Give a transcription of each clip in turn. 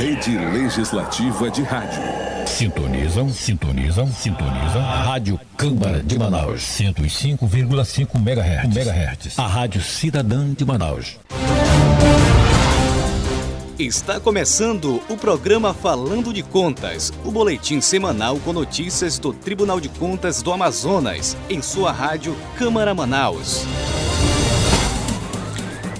Rede Legislativa de Rádio. Sintonizam, sintonizam, sintonizam. Rádio Câmara de Manaus. 105,5 MHz. MHz. A Rádio Cidadã de Manaus. Está começando o programa Falando de Contas, o boletim semanal com notícias do Tribunal de Contas do Amazonas, em sua rádio Câmara Manaus.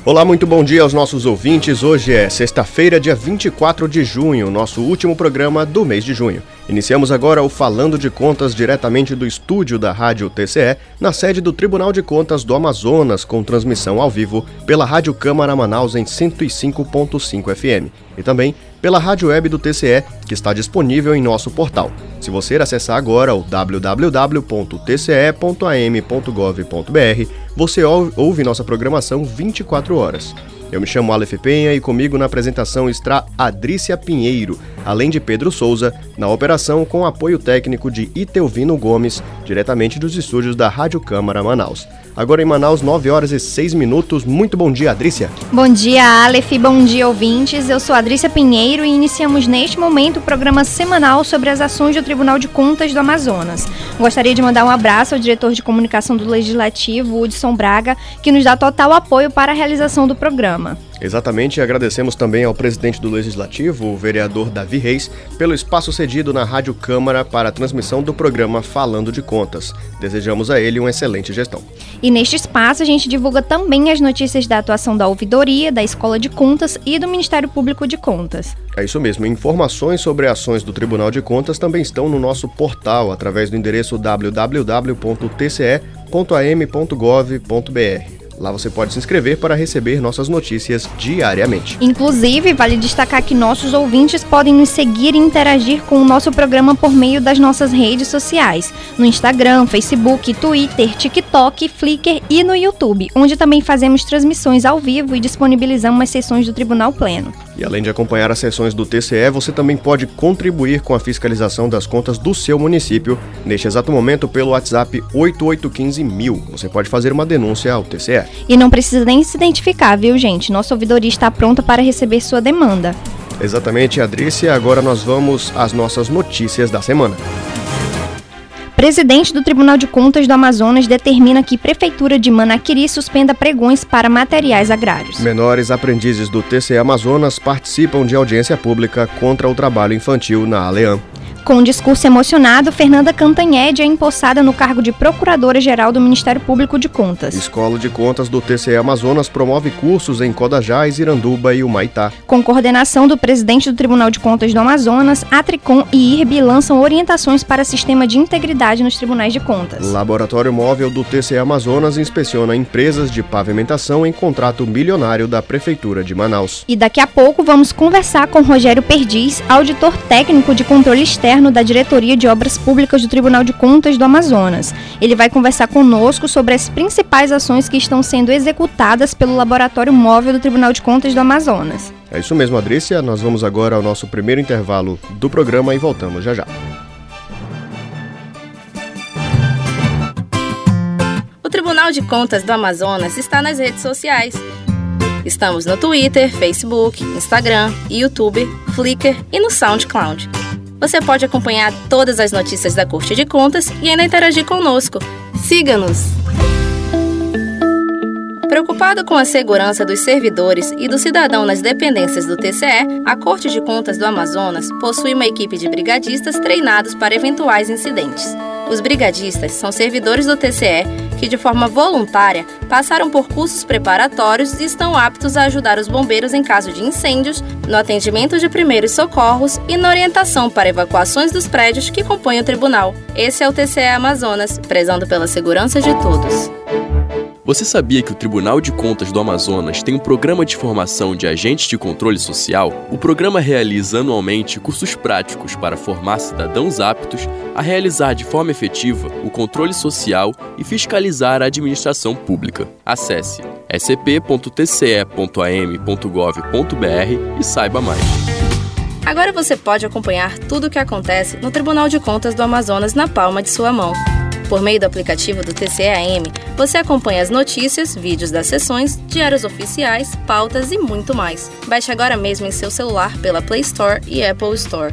Olá, muito bom dia aos nossos ouvintes. Hoje é sexta-feira, dia 24 de junho, nosso último programa do mês de junho. Iniciamos agora o Falando de Contas diretamente do estúdio da Rádio TCE, na sede do Tribunal de Contas do Amazonas, com transmissão ao vivo pela Rádio Câmara Manaus em 105.5 FM e também pela rádio web do TCE, que está disponível em nosso portal. Se você acessar agora o www.tce.am.gov.br, você ouve nossa programação 24 horas. Eu me chamo Aleph Penha e comigo na apresentação está Adrícia Pinheiro, além de Pedro Souza, na operação com apoio técnico de Itelvino Gomes, diretamente dos estúdios da Rádio Câmara Manaus. Agora em Manaus, 9 horas e 6 minutos. Muito bom dia, Adrícia. Bom dia, Aleph. Bom dia, ouvintes. Eu sou Adrícia Pinheiro e iniciamos neste momento o programa semanal sobre as ações do Tribunal de Contas do Amazonas. Gostaria de mandar um abraço ao diretor de comunicação do Legislativo, Hudson Braga, que nos dá total apoio para a realização do programa. Exatamente, agradecemos também ao presidente do Legislativo, o vereador Davi Reis, pelo espaço cedido na Rádio Câmara para a transmissão do programa Falando de Contas. Desejamos a ele uma excelente gestão. E neste espaço a gente divulga também as notícias da atuação da Ouvidoria, da Escola de Contas e do Ministério Público de Contas. É isso mesmo, informações sobre ações do Tribunal de Contas também estão no nosso portal através do endereço www.tce.am.gov.br. Lá você pode se inscrever para receber nossas notícias diariamente. Inclusive, vale destacar que nossos ouvintes podem nos seguir e interagir com o nosso programa por meio das nossas redes sociais, no Instagram, Facebook, Twitter, TikTok, Flickr e no YouTube, onde também fazemos transmissões ao vivo e disponibilizamos as sessões do Tribunal Pleno. E além de acompanhar as sessões do TCE, você também pode contribuir com a fiscalização das contas do seu município, neste exato momento pelo WhatsApp 8815000. Você pode fazer uma denúncia ao TCE. E não precisa nem se identificar, viu, gente? Nossa ouvidoria está pronta para receber sua demanda. Exatamente, Adrícia. Agora nós vamos às nossas notícias da semana. Presidente do Tribunal de Contas do Amazonas determina que Prefeitura de Manaquiri suspenda pregões para materiais agrários. Menores aprendizes do TCE Amazonas participam de audiência pública contra o trabalho infantil na Aleã. Com um discurso emocionado, Fernanda Cantanhede é empossada no cargo de Procuradora-Geral do Ministério Público de Contas. Escola de Contas do TCE Amazonas promove cursos em Codajás, Iranduba e Humaitá. Com coordenação do presidente do Tribunal de Contas do Amazonas, a Tricom e IRB lançam orientações para sistema de integridade nos tribunais de contas. Laboratório Móvel do TCE Amazonas inspeciona empresas de pavimentação em contrato milionário da Prefeitura de Manaus. E daqui a pouco vamos conversar com Rogério Perdiz, auditor técnico de controle externo externo da Diretoria de Obras Públicas do Tribunal de Contas do Amazonas. Ele vai conversar conosco sobre as principais ações que estão sendo executadas pelo Laboratório Móvel do Tribunal de Contas do Amazonas. É isso mesmo, Adrícia. Nós vamos agora ao nosso primeiro intervalo do programa e voltamos já já. De Contas do Amazonas está nas redes sociais. Estamos no Twitter, Facebook, Instagram, YouTube, Flickr e no SoundCloud. Você pode acompanhar todas as notícias da Corte de Contas e ainda interagir conosco. Siga-nos! Preocupado com a segurança dos servidores e do cidadão nas dependências do TCE, a Corte de Contas do Amazonas possui uma equipe de brigadistas treinados para eventuais incidentes. Os brigadistas são servidores do TCE que, de forma voluntária, passaram por cursos preparatórios e estão aptos a ajudar os bombeiros em caso de incêndios, no atendimento de primeiros socorros e na orientação para evacuações dos prédios que compõem o tribunal. Esse é o TCE Amazonas, prezando pela segurança de todos. Você sabia que o Tribunal de Contas do Amazonas tem um programa de formação de agentes de controle social? O programa realiza anualmente cursos práticos para formar cidadãos aptos a realizar de forma efetiva o controle social e fiscalizar a administração pública. Acesse scp.tce.am.gov.br e saiba mais. Agora você pode acompanhar tudo o que acontece no Tribunal de Contas do Amazonas na palma de sua mão. Por meio do aplicativo do TCEAM, você acompanha as notícias, vídeos das sessões, diários oficiais, pautas e muito mais. Baixe agora mesmo em seu celular pela Play Store e Apple Store.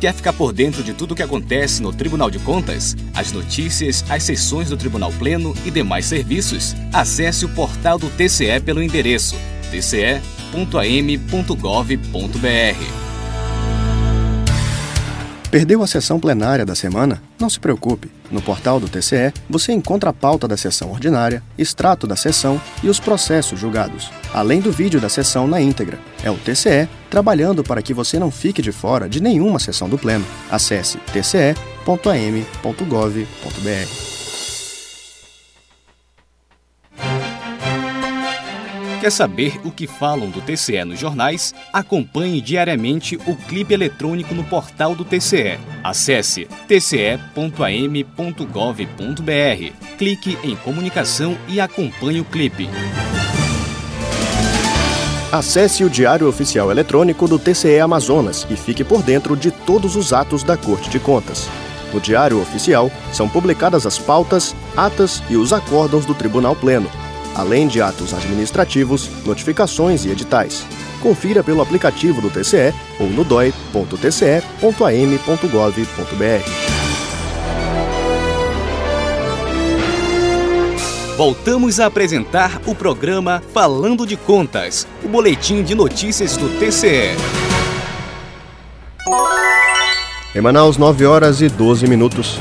Quer ficar por dentro de tudo o que acontece no Tribunal de Contas? As notícias, as sessões do Tribunal Pleno e demais serviços? Acesse o portal do TCE pelo endereço tce.am.gov.br. Perdeu a sessão plenária da semana? Não se preocupe. No portal do TCE, você encontra a pauta da sessão ordinária, extrato da sessão e os processos julgados, além do vídeo da sessão na íntegra. É o TCE trabalhando para que você não fique de fora de nenhuma sessão do Pleno. Acesse tce.am.gov.br. Quer saber o que falam do TCE nos jornais? Acompanhe diariamente o clipe eletrônico no portal do TCE. Acesse tce.am.gov.br. Clique em comunicação e acompanhe o clipe. Acesse o Diário Oficial Eletrônico do TCE Amazonas e fique por dentro de todos os atos da Corte de Contas. No Diário Oficial são publicadas as pautas, atas e os acórdãos do Tribunal Pleno além de atos administrativos, notificações e editais. Confira pelo aplicativo do TCE ou no doi.tce.am.gov.br. Voltamos a apresentar o programa Falando de Contas, o boletim de notícias do TCE. Em Manaus, 9 horas e 12 minutos.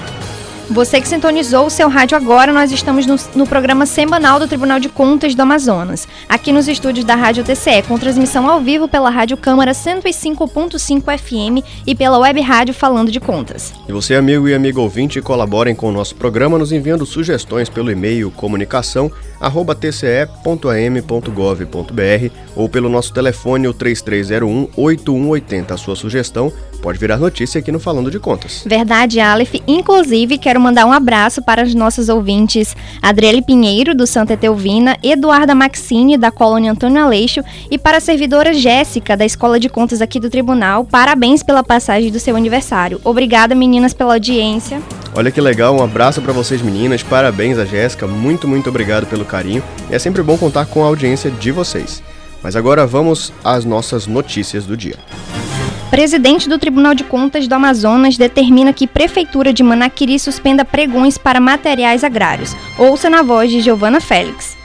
Você que sintonizou o seu rádio agora, nós estamos no, no, programa semanal do Tribunal de Contas do Amazonas, aqui nos estúdios da Rádio TCE, com transmissão ao vivo pela Rádio Câmara 105.5 FM e pela Web Rádio Falando de Contas. E você, amigo e amigo ouvinte, colaborem com o nosso programa nos enviando sugestões pelo e-mail comunicação@tce.am.gov.br ou pelo nosso telefone o 3301 8180. A sua sugestão pode virar notícia aqui no Falando de Contas. Verdade, Aleph. Inclusive, quero mandar um abraço para os nossos ouvintes Adriele Pinheiro, do Santa Etelvina, Eduarda Maxine, da Colônia Antônio Aleixo, e para a servidora Jéssica, da Escola de Contas aqui do Tribunal. Parabéns pela passagem do seu aniversário. Obrigada, meninas, pela audiência. Olha que legal, um abraço para vocês meninas, parabéns a Jéssica, muito, muito obrigado pelo carinho. E é sempre bom contar com a audiência de vocês. Mas agora vamos às nossas notícias do dia. Presidente do Tribunal de Contas do Amazonas determina que Prefeitura de Manaquiri suspenda pregões para materiais agrários. Ouça na voz de Giovana Félix.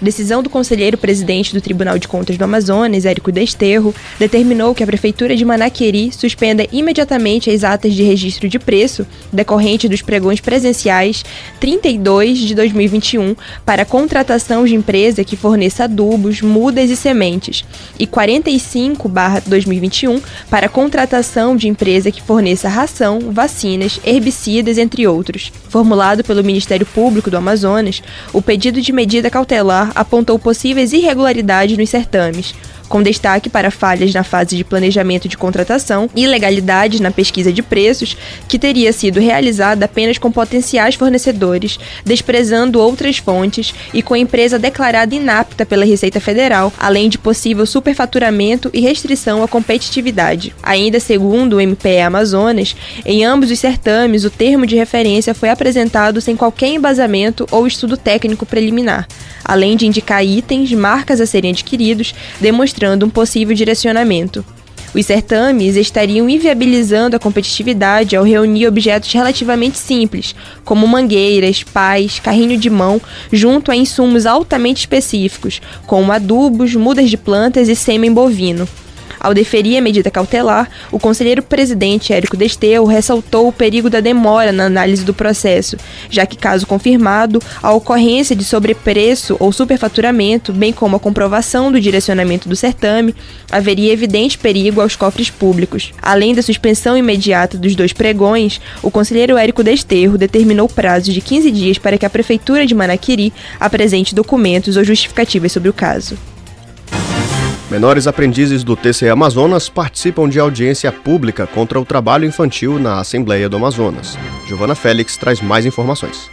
Decisão do conselheiro presidente do Tribunal de Contas do Amazonas, Érico Desterro, determinou que a Prefeitura de Manaqueri suspenda imediatamente as atas de registro de preço decorrente dos pregões presenciais 32 de 2021 para contratação de empresa que forneça adubos, mudas e sementes e 45/2021 para contratação de empresa que forneça ração, vacinas, herbicidas, entre outros. Formulado pelo Ministério Público do Amazonas, o pedido de medida cautelar apontou possíveis irregularidades nos certames, com destaque para falhas na fase de planejamento de contratação, ilegalidades na pesquisa de preços, que teria sido realizada apenas com potenciais fornecedores, desprezando outras fontes e com a empresa declarada inapta pela Receita Federal, além de possível superfaturamento e restrição à competitividade. Ainda segundo o MPE Amazonas, em ambos os certames o termo de referência foi apresentado sem qualquer embasamento ou estudo técnico preliminar, além de indicar itens, marcas a serem adquiridos, demonstrando mostrando um possível direcionamento. Os certames estariam inviabilizando a competitividade ao reunir objetos relativamente simples, como mangueiras, pás, carrinho de mão, junto a insumos altamente específicos, como adubos, mudas de plantas e sêmen bovino. Ao deferir a medida cautelar, o conselheiro presidente Érico Desterro ressaltou o perigo da demora na análise do processo, já que, caso confirmado, a ocorrência de sobrepreço ou superfaturamento, bem como a comprovação do direcionamento do certame, haveria evidente perigo aos cofres públicos. Além da suspensão imediata dos dois pregões, o conselheiro Érico Desterro determinou prazo de 15 dias para que a Prefeitura de Manaquiri apresente documentos ou justificativas sobre o caso. Menores aprendizes do TCE Amazonas participam de audiência pública contra o trabalho infantil na Assembleia do Amazonas. Giovana Félix traz mais informações.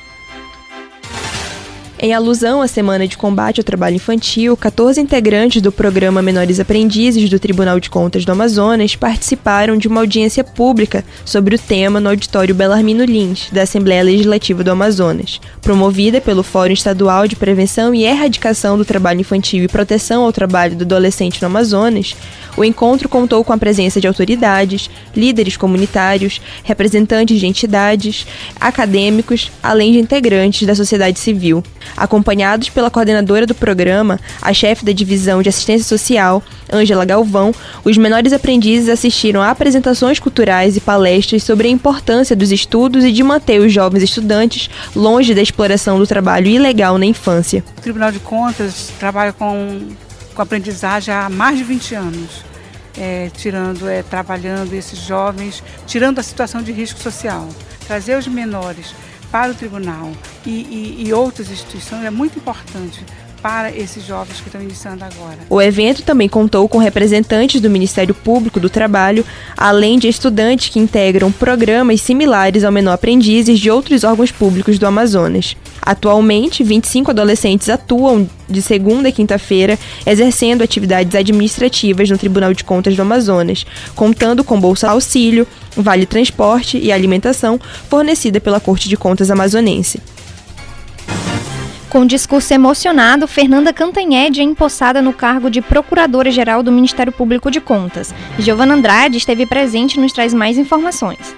Em alusão à Semana de Combate ao Trabalho Infantil, 14 integrantes do programa Menores Aprendizes do Tribunal de Contas do Amazonas participaram de uma audiência pública sobre o tema no auditório Belarmino Lins, da Assembleia Legislativa do Amazonas. Promovida pelo Fórum Estadual de Prevenção e Erradicação do Trabalho Infantil e Proteção ao Trabalho do Adolescente no Amazonas, o encontro contou com a presença de autoridades, líderes comunitários, representantes de entidades, acadêmicos, além de integrantes da sociedade civil. Acompanhados pela coordenadora do programa, a chefe da divisão de assistência social, Ângela Galvão, os menores aprendizes assistiram a apresentações culturais e palestras sobre a importância dos estudos e de manter os jovens estudantes longe da exploração do trabalho ilegal na infância. O Tribunal de Contas trabalha com, com aprendizagem há mais de 20 anos. É, tirando, é, trabalhando esses jovens, tirando a situação de risco social. Trazer os menores para o tribunal e, e, e outras instituições é muito importante para esses jovens que estão iniciando agora. O evento também contou com representantes do Ministério Público do Trabalho, além de estudantes que integram programas similares ao Menor Aprendizes de outros órgãos públicos do Amazonas. Atualmente, 25 adolescentes atuam de segunda a quinta-feira, exercendo atividades administrativas no Tribunal de Contas do Amazonas, contando com bolsa auxílio, vale transporte e alimentação fornecida pela Corte de Contas amazonense. Com discurso emocionado, Fernanda Cantanhede é empossada no cargo de Procuradora-Geral do Ministério Público de Contas. Giovana Andrade esteve presente e nos traz mais informações.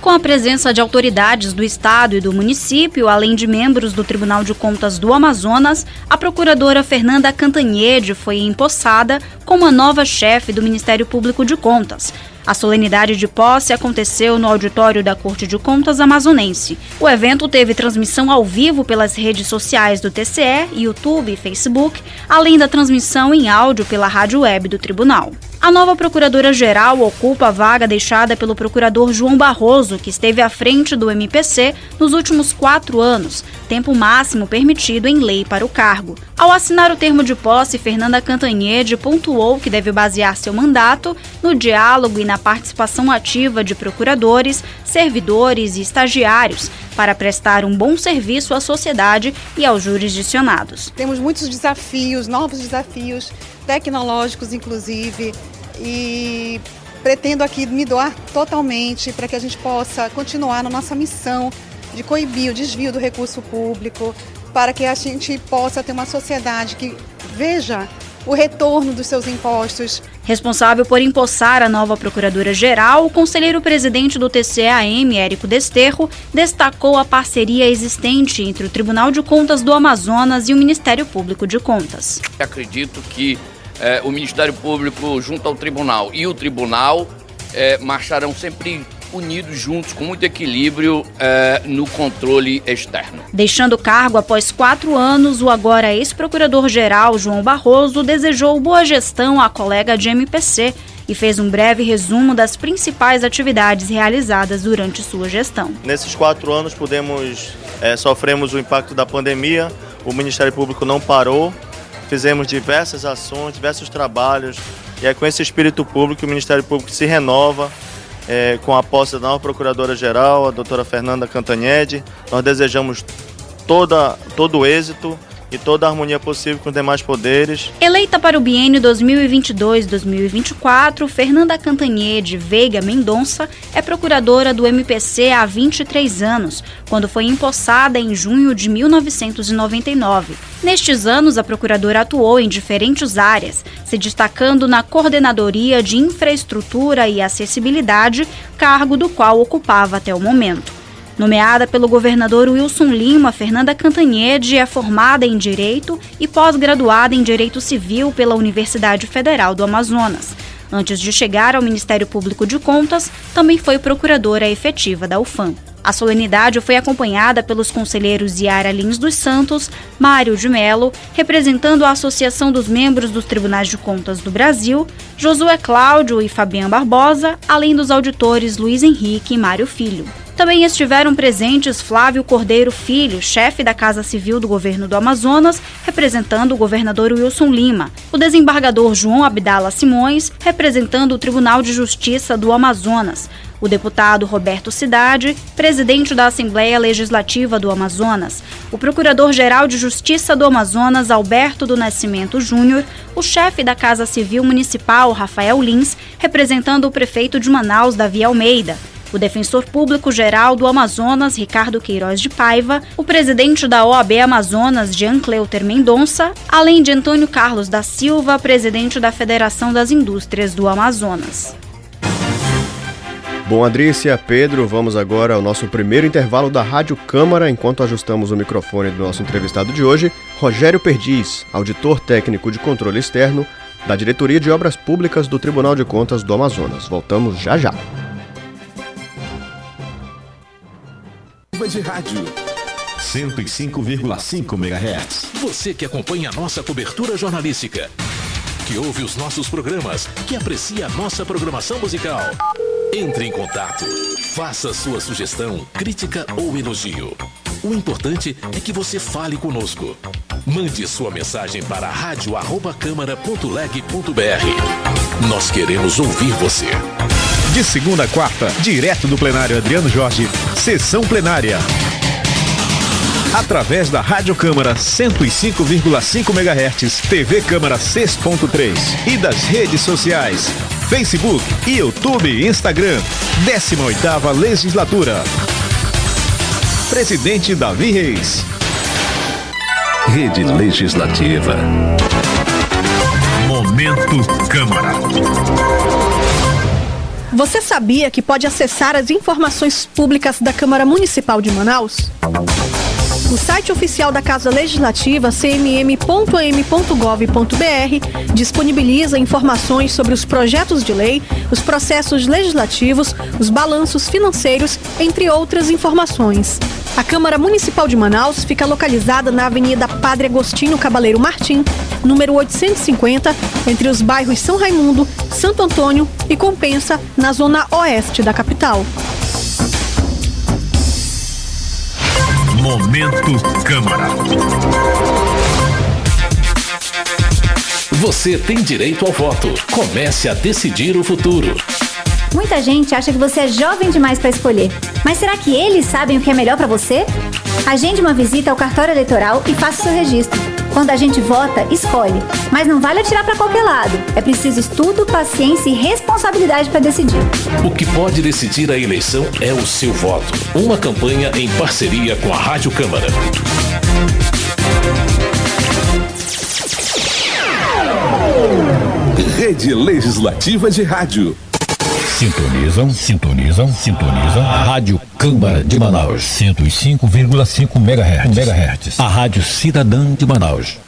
Com a presença de autoridades do Estado e do município, além de membros do Tribunal de Contas do Amazonas, a procuradora Fernanda Cantanhede foi empossada como a nova chefe do Ministério Público de Contas. A solenidade de posse aconteceu no auditório da Corte de Contas Amazonense. O evento teve transmissão ao vivo pelas redes sociais do TCE, YouTube e Facebook, além da transmissão em áudio pela rádio web do tribunal. A nova procuradora-geral ocupa a vaga deixada pelo procurador João Barroso, que esteve à frente do MPC nos últimos quatro anos, tempo máximo permitido em lei para o cargo. Ao assinar o termo de posse, Fernanda Cantanhede pontuou que deve basear seu mandato no diálogo e na participação ativa de procuradores, servidores e estagiários para prestar um bom serviço à sociedade e aos jurisdicionados. Temos muitos desafios, novos desafios tecnológicos, inclusive, e pretendo aqui me doar totalmente para que a gente possa continuar na nossa missão de coibir o desvio do recurso público, para que a gente possa ter uma sociedade que veja o retorno dos seus impostos. Responsável por empossar a nova Procuradora-Geral, o conselheiro presidente do TCAM, Érico Desterro, destacou a parceria existente entre o Tribunal de Contas do Amazonas e o Ministério Público de Contas. Acredito que é, o Ministério Público junto ao Tribunal e o Tribunal é, marcharão sempre unidos juntos com muito equilíbrio é, no controle externo. Deixando o cargo após quatro anos, o agora ex-procurador-geral João Barroso desejou boa gestão à colega de MPC e fez um breve resumo das principais atividades realizadas durante sua gestão. Nesses quatro anos, pudemos é, sofremos o impacto da pandemia. O Ministério Público não parou, fizemos diversas ações, diversos trabalhos, e é com esse espírito público que o Ministério Público se renova, é, com a posse da nova Procuradora-Geral, a doutora Fernanda Cantanhede. Nós desejamos toda, todo o êxito e toda a harmonia possível com os demais poderes. Eleita para o biênio 2022-2024, Fernanda Cantanhede Veiga Mendonça é procuradora do MPC há 23 anos, quando foi empossada em junho de 1999. Nestes anos, a procuradora atuou em diferentes áreas, se destacando na Coordenadoria de Infraestrutura e Acessibilidade, cargo do qual ocupava até o momento. Nomeada pelo governador Wilson Lima, Fernanda Cantanhede é formada em Direito e pós-graduada em Direito Civil pela Universidade Federal do Amazonas. Antes de chegar ao Ministério Público de Contas, também foi procuradora efetiva da UFAM. A solenidade foi acompanhada pelos conselheiros Yara Lins dos Santos, Mário de Mello, representando a Associação dos Membros dos Tribunais de Contas do Brasil, Josué Cláudio e Fabiano Barbosa, além dos auditores Luiz Henrique e Mário Filho. Também estiveram presentes Flávio Cordeiro Filho, chefe da Casa Civil do governo do Amazonas, representando o governador Wilson Lima, o desembargador João Abdala Simões, representando o Tribunal de Justiça do Amazonas, o deputado Roberto Cidade, presidente da Assembleia Legislativa do Amazonas, o procurador-geral de Justiça do Amazonas, Alberto do Nascimento Júnior, o chefe da Casa Civil Municipal, Rafael Lins, representando o prefeito de Manaus, Davi Almeida, o defensor público geral do Amazonas, Ricardo Queiroz de Paiva, o presidente da OAB Amazonas, Jean Cleuter Mendonça, além de Antônio Carlos da Silva, presidente da Federação das Indústrias do Amazonas. Bom, Adrícia, Pedro, vamos agora ao nosso primeiro intervalo da Rádio Câmara, enquanto ajustamos o microfone do nosso entrevistado de hoje, Rogério Perdiz, auditor técnico de controle externo da Diretoria de Obras Públicas do Tribunal de Contas do Amazonas. Voltamos já já. de rádio 105,5 MHz. Você que acompanha a nossa cobertura jornalística, que ouve os nossos programas, que aprecia a nossa programação musical. Entre em contato. Faça sua sugestão, crítica ou elogio. O importante é que você fale conosco. Mande sua mensagem para radio@câmara.leg.br. Nós queremos ouvir você. De segunda a quarta, direto do plenário Adriano Jorge, sessão plenária. Através da Rádio Câmara 105,5 MHz, TV Câmara 6.3 e das redes sociais Facebook, YouTube e Instagram. 18ª Legislatura. Presidente Davi Reis. Rede Legislativa. Momento Câmara. Você sabia que pode acessar as informações públicas da Câmara Municipal de Manaus? O site oficial da Casa Legislativa, cmm.m.gov.br, disponibiliza informações sobre os projetos de lei, os processos legislativos, os balanços financeiros, entre outras informações. A Câmara Municipal de Manaus fica localizada na Avenida Padre Agostinho Cabaleiro Martim, número 850, entre os bairros São Raimundo, Santo Antônio e Compensa, na zona oeste da capital. Momento Câmara. Você tem direito ao voto. Comece a decidir o futuro. Muita gente acha que você é jovem demais para escolher. Mas será que eles sabem o que é melhor para você? Agende uma visita ao cartório eleitoral e faça seu registro. Quando a gente vota, escolhe. Mas não vale atirar para qualquer lado. É preciso estudo, paciência e responsabilidade para decidir. O que pode decidir a eleição é o seu voto. Uma campanha em parceria com a Rádio Câmara. Rede Legislativa de Rádio. Sintonizam, sintonizam, sintonizam. Rádio Câmara de Manaus, 105,5 MHz. MHz. A Rádio Cidadã de Manaus.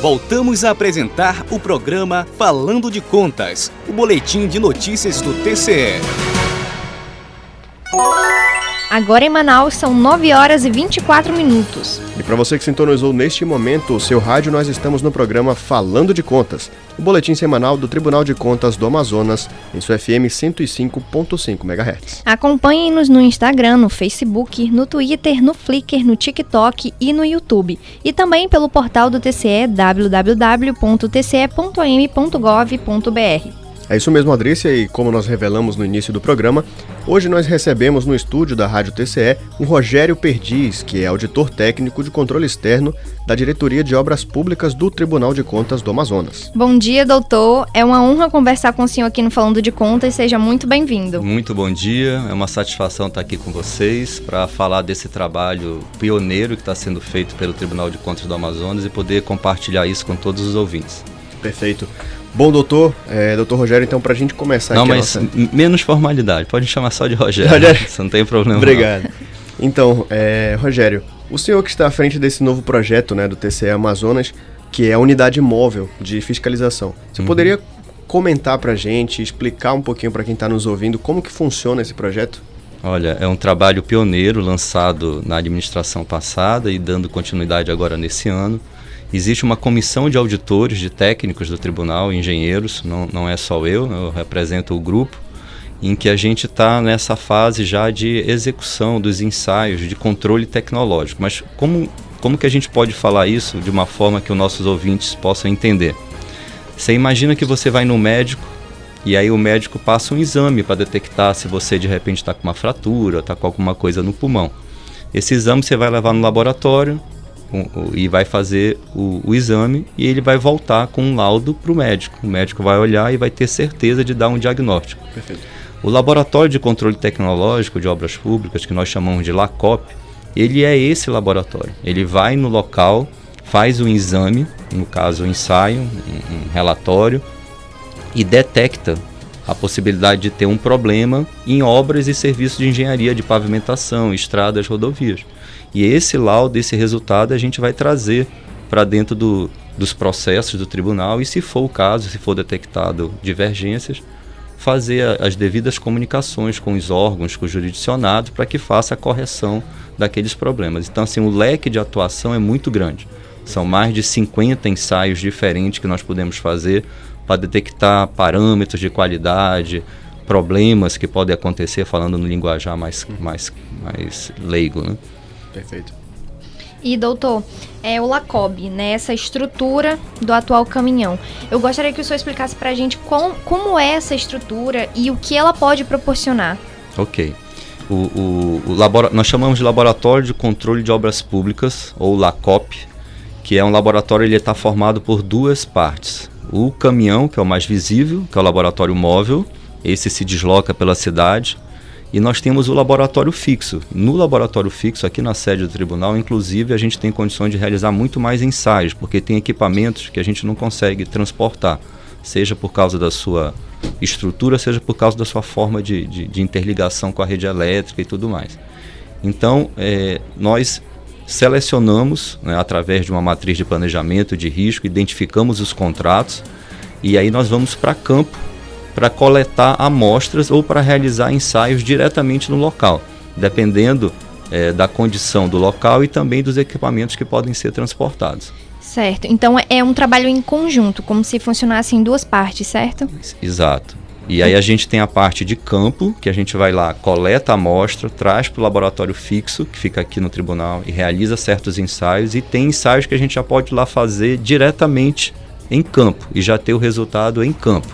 Voltamos a apresentar o programa Falando de Contas, o boletim de notícias do TCE. Agora em Manaus são 9 horas e 24 minutos. E para você que sintonizou neste momento o seu rádio, nós estamos no programa Falando de Contas, o boletim semanal do Tribunal de Contas do Amazonas, em sua FM 105.5 MHz. Acompanhem-nos no Instagram, no Facebook, no Twitter, no Flickr, no TikTok e no YouTube. E também pelo portal do TCE www.tce.am.gov.br. É isso mesmo, Adrícia, e como nós revelamos no início do programa, hoje nós recebemos no estúdio da Rádio TCE um Rogério Perdiz, que é auditor técnico de controle externo da Diretoria de Obras Públicas do Tribunal de Contas do Amazonas. Bom dia, doutor. É uma honra conversar com o senhor aqui no Falando de Contas. Seja muito bem-vindo. Muito bom dia. É uma satisfação estar aqui com vocês para falar desse trabalho pioneiro que está sendo feito pelo Tribunal de Contas do Amazonas e poder compartilhar isso com todos os ouvintes. Perfeito. Bom, doutor, é, doutor Rogério, então, para a gente começar não, aqui. Não, mas nossa... menos formalidade, pode chamar só de Rogério. Rogério. Você não tem problema. Obrigado. Não. Então, é, Rogério, o senhor que está à frente desse novo projeto né, do TCE Amazonas, que é a unidade móvel de fiscalização, você uhum. poderia comentar para a gente, explicar um pouquinho para quem está nos ouvindo como que funciona esse projeto? Olha, é um trabalho pioneiro lançado na administração passada e dando continuidade agora nesse ano. Existe uma comissão de auditores, de técnicos do tribunal, engenheiros, não, não é só eu, eu represento o grupo, em que a gente está nessa fase já de execução dos ensaios de controle tecnológico. Mas como, como que a gente pode falar isso de uma forma que os nossos ouvintes possam entender? Você imagina que você vai no médico e aí o médico passa um exame para detectar se você de repente está com uma fratura, está com alguma coisa no pulmão. Esse exame você vai levar no laboratório, e vai fazer o, o, exame e ele vai voltar com um laudo para o médico. O médico vai olhar e vai ter certeza de dar um diagnóstico. Perfeito. O Laboratório de Controle Tecnológico de Obras Públicas, que nós chamamos de LACOP, ele é esse laboratório. Ele vai no local, faz um exame, no caso um ensaio, um, um relatório, e detecta a possibilidade de ter um problema em obras e serviços de engenharia de pavimentação, estradas, rodovias. E esse laudo, esse resultado, a gente vai trazer para dentro do, dos processos do tribunal e, se for o caso, se for detectado divergências, fazer as devidas comunicações com os órgãos, com o jurisdicionado, para que faça a correção daqueles problemas. Então, assim, o leque de atuação é muito grande. São mais de 50 ensaios diferentes que nós podemos fazer para detectar parâmetros de qualidade, problemas que podem acontecer, falando no linguajar mais, mais, mais leigo. Né? Perfeito. E doutor, é o LACOB, né, essa estrutura do atual caminhão. Eu gostaria que o senhor explicasse para a gente com, como é essa estrutura e o que ela pode proporcionar. Ok. O, o, o labora nós chamamos de Laboratório de Controle de Obras Públicas, ou LACOP, que é um laboratório ele está formado por duas partes. O caminhão, que é o mais visível, que é o laboratório móvel, esse se desloca pela cidade, e nós temos o laboratório fixo. No laboratório fixo, aqui na sede do tribunal, inclusive, a gente tem condições de realizar muito mais ensaios, porque tem equipamentos que a gente não consegue transportar, seja por causa da sua estrutura, seja por causa da sua forma de, de, de interligação com a rede elétrica e tudo mais. Então, é, nós selecionamos, né, através de uma matriz de planejamento de risco, identificamos os contratos e aí nós vamos para campo para coletar amostras ou para realizar ensaios diretamente no local, dependendo é, da condição do local e também dos equipamentos que podem ser transportados. Certo. Então é um trabalho em conjunto, como se funcionasse em duas partes, certo? Exato. E aí a gente tem a parte de campo, que a gente vai lá, coleta a amostra, traz para o laboratório fixo, que fica aqui no tribunal, e realiza certos ensaios. E tem ensaios que a gente já pode ir lá fazer diretamente em campo e já ter o resultado em campo.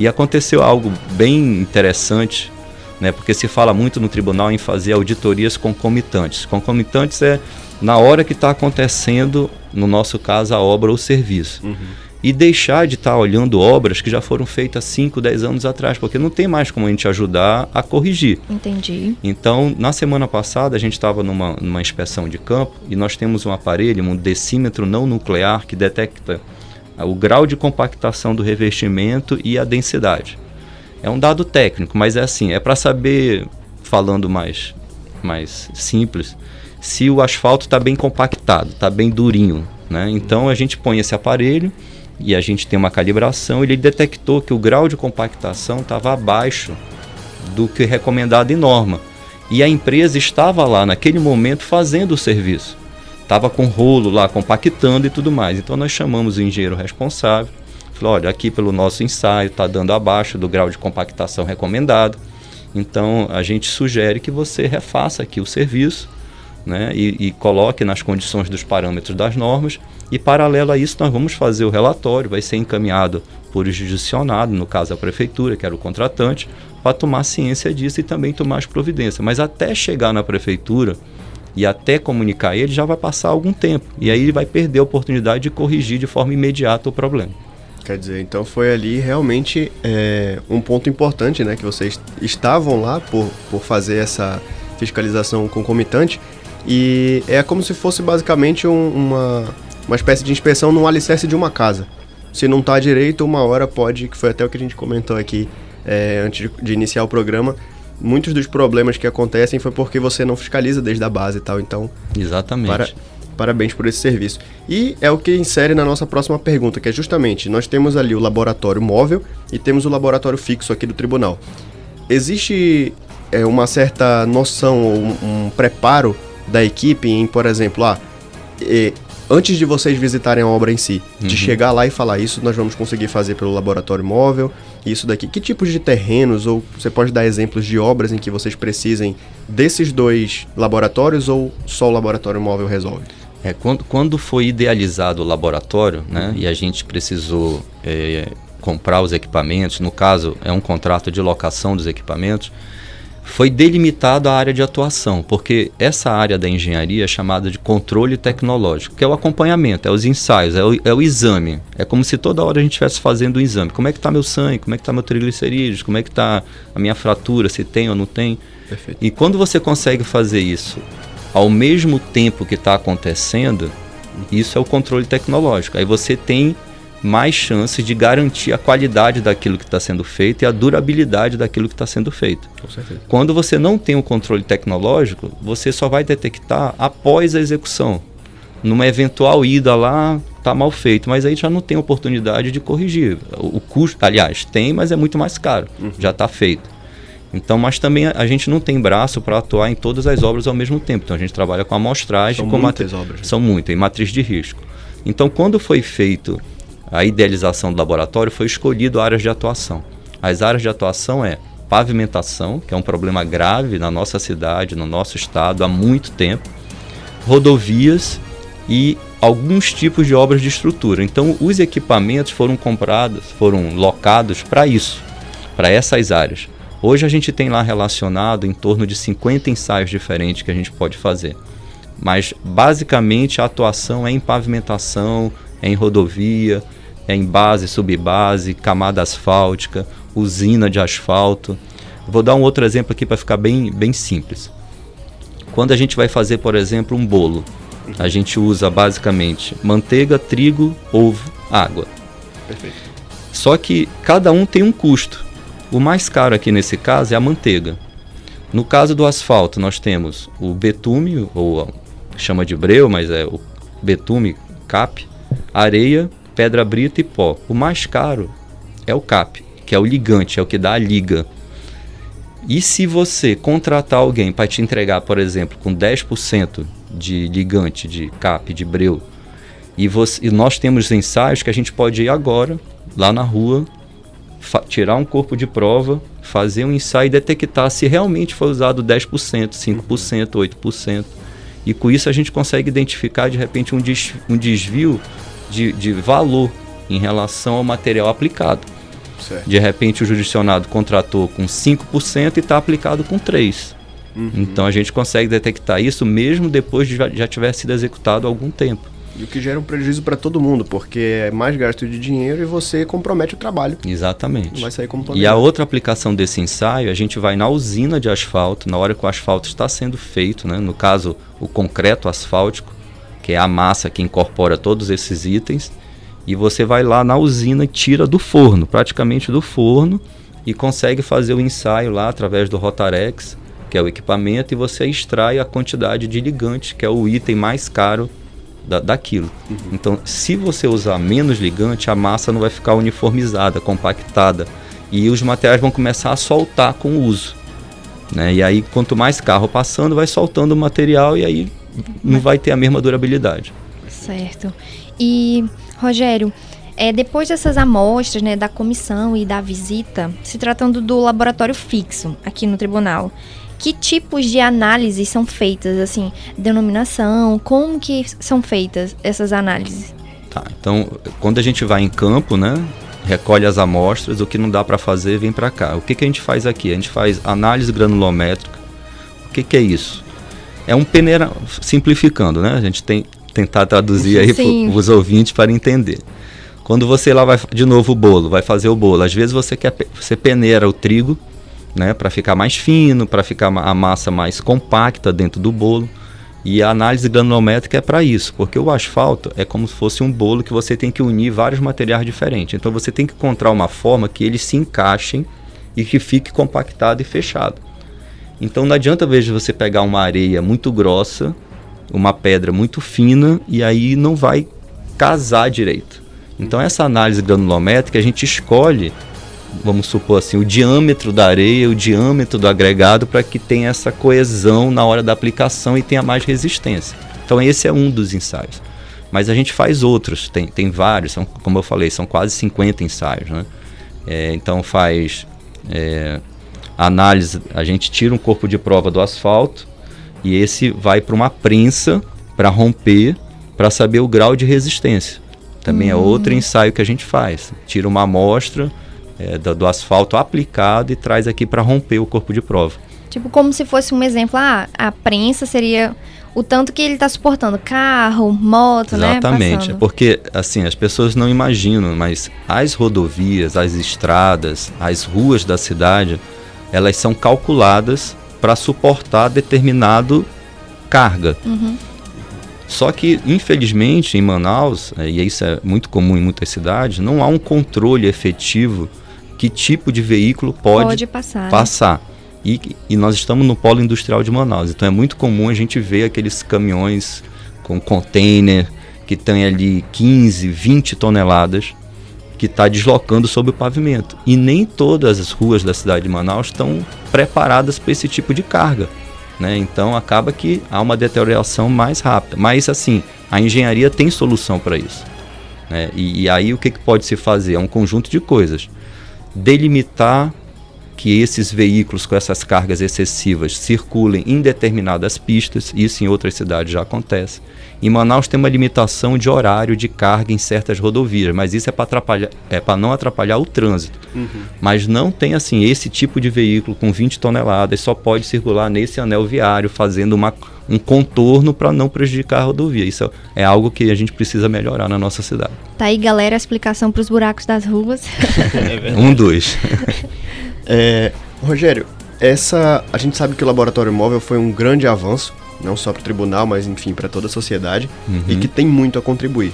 E aconteceu algo bem interessante, né, porque se fala muito no tribunal em fazer auditorias concomitantes. Concomitantes é na hora que está acontecendo, no nosso caso, a obra ou serviço. Uhum. E deixar de estar tá olhando obras que já foram feitas 5, 10 anos atrás, porque não tem mais como a gente ajudar a corrigir. Entendi. Então, na semana passada, a gente estava numa, numa inspeção de campo e nós temos um aparelho, um decímetro não nuclear, que detecta o grau de compactação do revestimento e a densidade. É um dado técnico, mas é assim, é para saber, falando mais, mais simples, se o asfalto está bem compactado, está bem durinho. Né? Então a gente põe esse aparelho e a gente tem uma calibração, ele detectou que o grau de compactação estava abaixo do que recomendado em norma. E a empresa estava lá naquele momento fazendo o serviço estava com rolo lá compactando e tudo mais. Então nós chamamos o engenheiro responsável, falou, olha, aqui pelo nosso ensaio está dando abaixo do grau de compactação recomendado. Então a gente sugere que você refaça aqui o serviço né, e, e, coloque nas condições dos parâmetros das normas. E paralelo a isso, nós vamos fazer o relatório, vai ser encaminhado por jurisdicionado, no caso a prefeitura, que era o contratante, para tomar ciência disso e também tomar as providências. Mas até chegar na prefeitura, e até comunicar ele, já vai passar algum tempo. E aí ele vai perder a oportunidade de corrigir de forma imediata o problema. Quer dizer, então foi ali realmente é, um ponto importante, né? Que vocês estavam lá por, por fazer essa fiscalização concomitante e é como se fosse basicamente um, uma, uma espécie de inspeção no alicerce de uma casa. se não está direito, uma hora pode, que foi até o que a gente comentou aqui é, antes de, de iniciar o programa, muitos dos problemas que acontecem foi porque você não fiscaliza desde a base e tal. Então, exatamente. Para, parabéns por esse serviço. E é o que insere na nossa próxima pergunta, que é justamente nós temos ali o laboratório móvel e temos o laboratório fixo aqui do tribunal. Existe é, uma certa noção ou um, um, preparo da equipe em, por exemplo, ah, e, antes de vocês visitarem a obra em si, uhum. de chegar lá e falar isso nós vamos conseguir fazer pelo laboratório móvel, isso daqui. Que tipos de terrenos ou você pode dar exemplos de obras em que vocês precisem desses dois laboratórios ou só o laboratório móvel resolve? É, quando, quando foi idealizado o laboratório, né, e a gente precisou é, comprar os equipamentos, no caso é um contrato de locação dos equipamentos, foi delimitado a área de atuação, porque essa área da engenharia é chamada de controle tecnológico, que é o acompanhamento, é os ensaios, é o, é o exame. É como se toda hora a gente estivesse fazendo um exame. Como é que está meu sangue? Como é que está meu triglicerídeos? Como é que está a minha fratura? Se tem ou não tem? Perfeito. E quando você consegue fazer isso ao mesmo tempo que está acontecendo, isso é o controle tecnológico. Aí você tem mais chances de garantir a qualidade daquilo que está sendo feito e a durabilidade daquilo que está sendo feito. Quando você não tem o controle tecnológico, você só vai detectar após a execução. Numa eventual ida lá, está mal feito, mas aí já não tem oportunidade de corrigir. O, o custo, aliás, tem, mas é muito mais caro. Uhum. Já está feito. Então, mas também a, a gente não tem braço para atuar em todas as obras ao mesmo tempo. Então a gente trabalha com amostragem, São com muitas obras. São muitas, em matriz de risco. Então, quando foi feito a idealização do laboratório, foi escolhido áreas de atuação. As áreas de atuação é pavimentação, que é um problema grave na nossa cidade, no nosso estado há muito tempo, rodovias e alguns tipos de obras de estrutura. Então, os equipamentos foram comprados, foram locados para isso, para essas áreas. Hoje a gente tem lá relacionado em torno de 50 ensaios diferentes que a gente pode fazer. Mas basicamente a atuação é em pavimentação, é em rodovia, em base, subbase, camada asfáltica, usina de asfalto. Vou dar um outro exemplo aqui para ficar bem, bem simples. Quando a gente vai fazer, por exemplo, um bolo, a gente usa basicamente manteiga, trigo, ovo, água. Perfeito. Só que cada um tem um custo. O mais caro aqui nesse caso é a manteiga. No caso do asfalto, nós temos o betume, ou chama de breu, mas é o betume, cap, areia pedra brita e pó. O mais caro é o CAP, que é o ligante, é o que dá a liga. E se você contratar alguém para te entregar, por exemplo, com 10% de ligante, de CAP, de breu, e, você, e nós temos ensaios que a gente pode ir agora, lá na rua, tirar um corpo de prova, fazer um ensaio e detectar se realmente foi usado 10%, 5%, 8%. E com isso a gente consegue identificar de repente um, des, um desvio de, de valor em relação ao material aplicado. Certo. De repente o jurisdicionado contratou com 5% e está aplicado com 3%. Uhum. Então a gente consegue detectar isso mesmo depois de já, já tiver sido executado algum tempo. E o que gera um prejuízo para todo mundo, porque é mais gasto de dinheiro e você compromete o trabalho. Exatamente. Vai sair como planejado. E a outra aplicação desse ensaio, a gente vai na usina de asfalto, na hora que o asfalto está sendo feito, né? no caso o concreto asfáltico, que é a massa que incorpora todos esses itens, e você vai lá na usina e tira do forno, praticamente do forno, e consegue fazer o ensaio lá através do Rotarex, que é o equipamento, e você extrai a quantidade de ligante, que é o item mais caro da, daquilo. Uhum. Então, se você usar menos ligante, a massa não vai ficar uniformizada, compactada, e os materiais vão começar a soltar com o uso. Né? E aí, quanto mais carro passando, vai soltando o material e aí não vai ter a mesma durabilidade. Certo. E, Rogério, é, depois dessas amostras, né, da comissão e da visita, se tratando do laboratório fixo aqui no tribunal, que tipos de análises são feitas, assim, denominação, como que são feitas essas análises? Tá, então, quando a gente vai em campo, né, recolhe as amostras, o que não dá para fazer vem para cá. O que, que a gente faz aqui? A gente faz análise granulométrica. O que, que é isso? É um peneira simplificando, né? A gente tem tentar traduzir aí para os ouvintes para entender. Quando você lá vai de novo o bolo, vai fazer o bolo, às vezes você quer você peneira o trigo, né, para ficar mais fino, para ficar a massa mais compacta dentro do bolo. E a análise granulométrica é para isso, porque o asfalto é como se fosse um bolo que você tem que unir vários materiais diferentes. Então você tem que encontrar uma forma que eles se encaixem e que fique compactado e fechado. Então não adianta veja você pegar uma areia muito grossa, uma pedra muito fina e aí não vai casar direito. Então essa análise granulométrica a gente escolhe, vamos supor assim, o diâmetro da areia, o diâmetro do agregado para que tenha essa coesão na hora da aplicação e tenha mais resistência. Então esse é um dos ensaios. Mas a gente faz outros, tem, tem vários, são, como eu falei, são quase 50 ensaios. Né? É, então faz é, análise, a gente tira um corpo de prova do asfalto e esse vai para uma prensa para romper, para saber o grau de resistência. Também é Hum. outro ensaio que a gente faz. Tira uma amostra é, do, do asfalto aplicado e traz aqui para romper o corpo de prova. Tipo, como se fosse um exemplo, ah, a prensa seria o tanto que ele está suportando carro, moto, né? Exatamente, porque assim, as pessoas não imaginam, mas as rodovias, as estradas, as ruas da cidade, elas são calculadas para suportar determinado carga. Uhum. Só que, infelizmente, em Manaus, eh, e isso é muito comum em muitas cidades, não há um controle efetivo que tipo de veículo pode, Pode passar, né? passar. E, e nós estamos no polo industrial de Manaus, então é muito comum a gente ver aqueles caminhões com container que tem ali 15, 20 toneladas que está deslocando sobre o pavimento. E nem todas as ruas da cidade de Manaus estão preparadas para esse tipo de carga. Né? Então acaba que há uma deterioração mais rápida. Mas assim, a engenharia tem solução para isso. Né? E, e aí o que, que pode se fazer? É um conjunto de coisas. Delimitar que esses veículos com essas cargas excessivas circulem em determinadas pistas, isso em outras cidades já acontece. Em Manaus tem uma limitação de horário de carga em certas rodovias, mas isso é para atrapalhar, é para não atrapalhar o trânsito. Mas não tem assim esse tipo de veículo com 20 toneladas só pode circular nesse anel viário fazendo uma, um contorno para não prejudicar a rodovia. Isso é algo que a gente precisa melhorar na nossa cidade. Tá aí, galera, a explicação para os buracos das ruas. Um dos. É, Rogério, essa a gente sabe que o laboratório móvel foi um grande avanço, não só para o tribunal, mas enfim para toda a sociedade Uhum. e que tem muito a contribuir.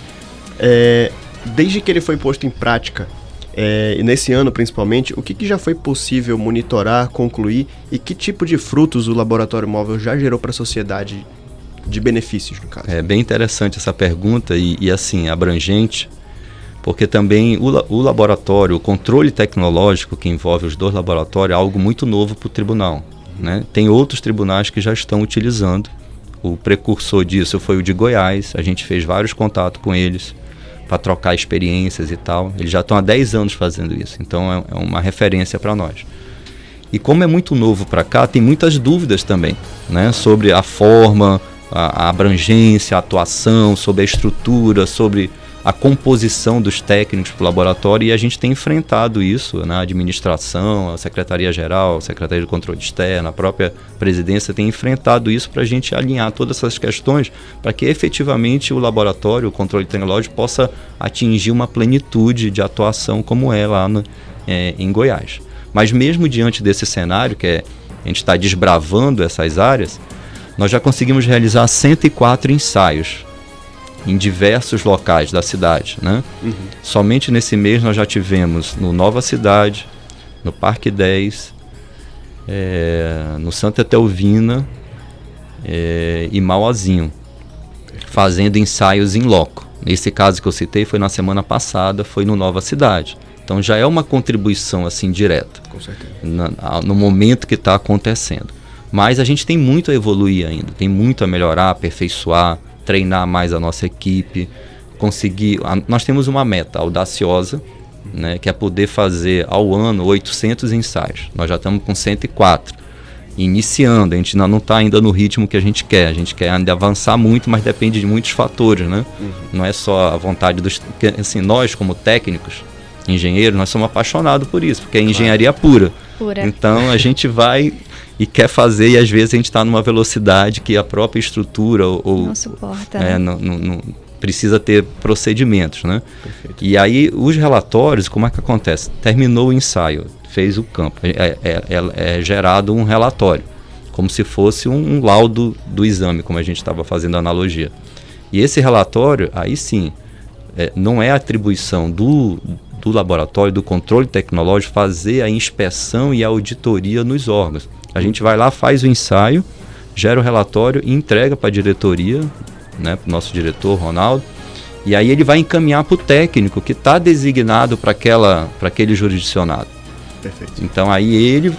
É, desde que ele foi posto em prática é, e nesse ano principalmente, o que, que já foi possível monitorar, concluir e que tipo de frutos o laboratório móvel já gerou para a sociedade de benefícios no caso? É bem interessante essa pergunta e, e, assim, abrangente, porque também o, o laboratório, o controle tecnológico que envolve os dois laboratórios é algo muito novo para o tribunal. Né? Tem outros tribunais que já estão utilizando. O precursor disso foi o de Goiás, a gente fez vários contatos com eles para trocar experiências e tal. Eles já estão há 10 anos fazendo isso, então é, é uma referência para nós. E como é muito novo para cá, tem muitas dúvidas também, né? Sobre a forma, a, a abrangência, a atuação, sobre a estrutura, sobre a composição dos técnicos para o laboratório e a gente tem enfrentado isso na administração, a Secretaria-Geral, a Secretaria de Controle Externo, a própria presidência tem enfrentado isso para a gente alinhar todas essas questões para que efetivamente o laboratório, o controle tecnológico, possa atingir uma plenitude de atuação como é lá no, é, em Goiás. Mas mesmo diante desse cenário, que é, a gente está desbravando essas áreas, nós já conseguimos realizar 104 ensaios em diversos locais da cidade. Né? Uhum. Somente nesse mês nós já tivemos no Nova Cidade, no Parque 10, é, no Santa Etelvina é, e Mauazinho, fazendo ensaios em loco. Esse caso que eu citei foi na semana passada, foi no Nova Cidade. Então já é uma contribuição assim direta Com certeza. na- no momento que está acontecendo. Mas a gente tem muito a evoluir ainda, tem muito a melhorar, aperfeiçoar, treinar mais a nossa equipe, conseguir. a- nós temos uma meta audaciosa, né, que é poder fazer ao ano 800 ensaios. Nós já estamos com 104. Iniciando, a gente ainda não está ainda no ritmo que a gente quer. A gente quer ainda avançar muito, mas depende de muitos fatores, né? Não é só a vontade dos. porque, Assim, nós, como técnicos, engenheiros, nós somos apaixonados por isso, porque é engenharia pura. Pura. Então a gente vai e quer fazer, e às vezes a gente está numa velocidade que a própria estrutura ou, ou- Não suporta, é, né? não, não- não- precisa ter procedimentos, né? E aí os relatórios, como é que acontece? Terminou o ensaio, fez o campo, é, é- é- é gerado um relatório como se fosse um, um laudo do exame, como a gente estava fazendo a analogia. E esse relatório, aí sim, é, não é atribuição do, do laboratório, do controle tecnológico, fazer a inspeção e a auditoria nos órgãos. A gente vai lá, faz o ensaio, gera o relatório e entrega para a diretoria, né, para o nosso diretor, Ronaldo, e aí ele vai encaminhar para o técnico que está designado para aquele jurisdicionado. Perfeito. Então aí ele,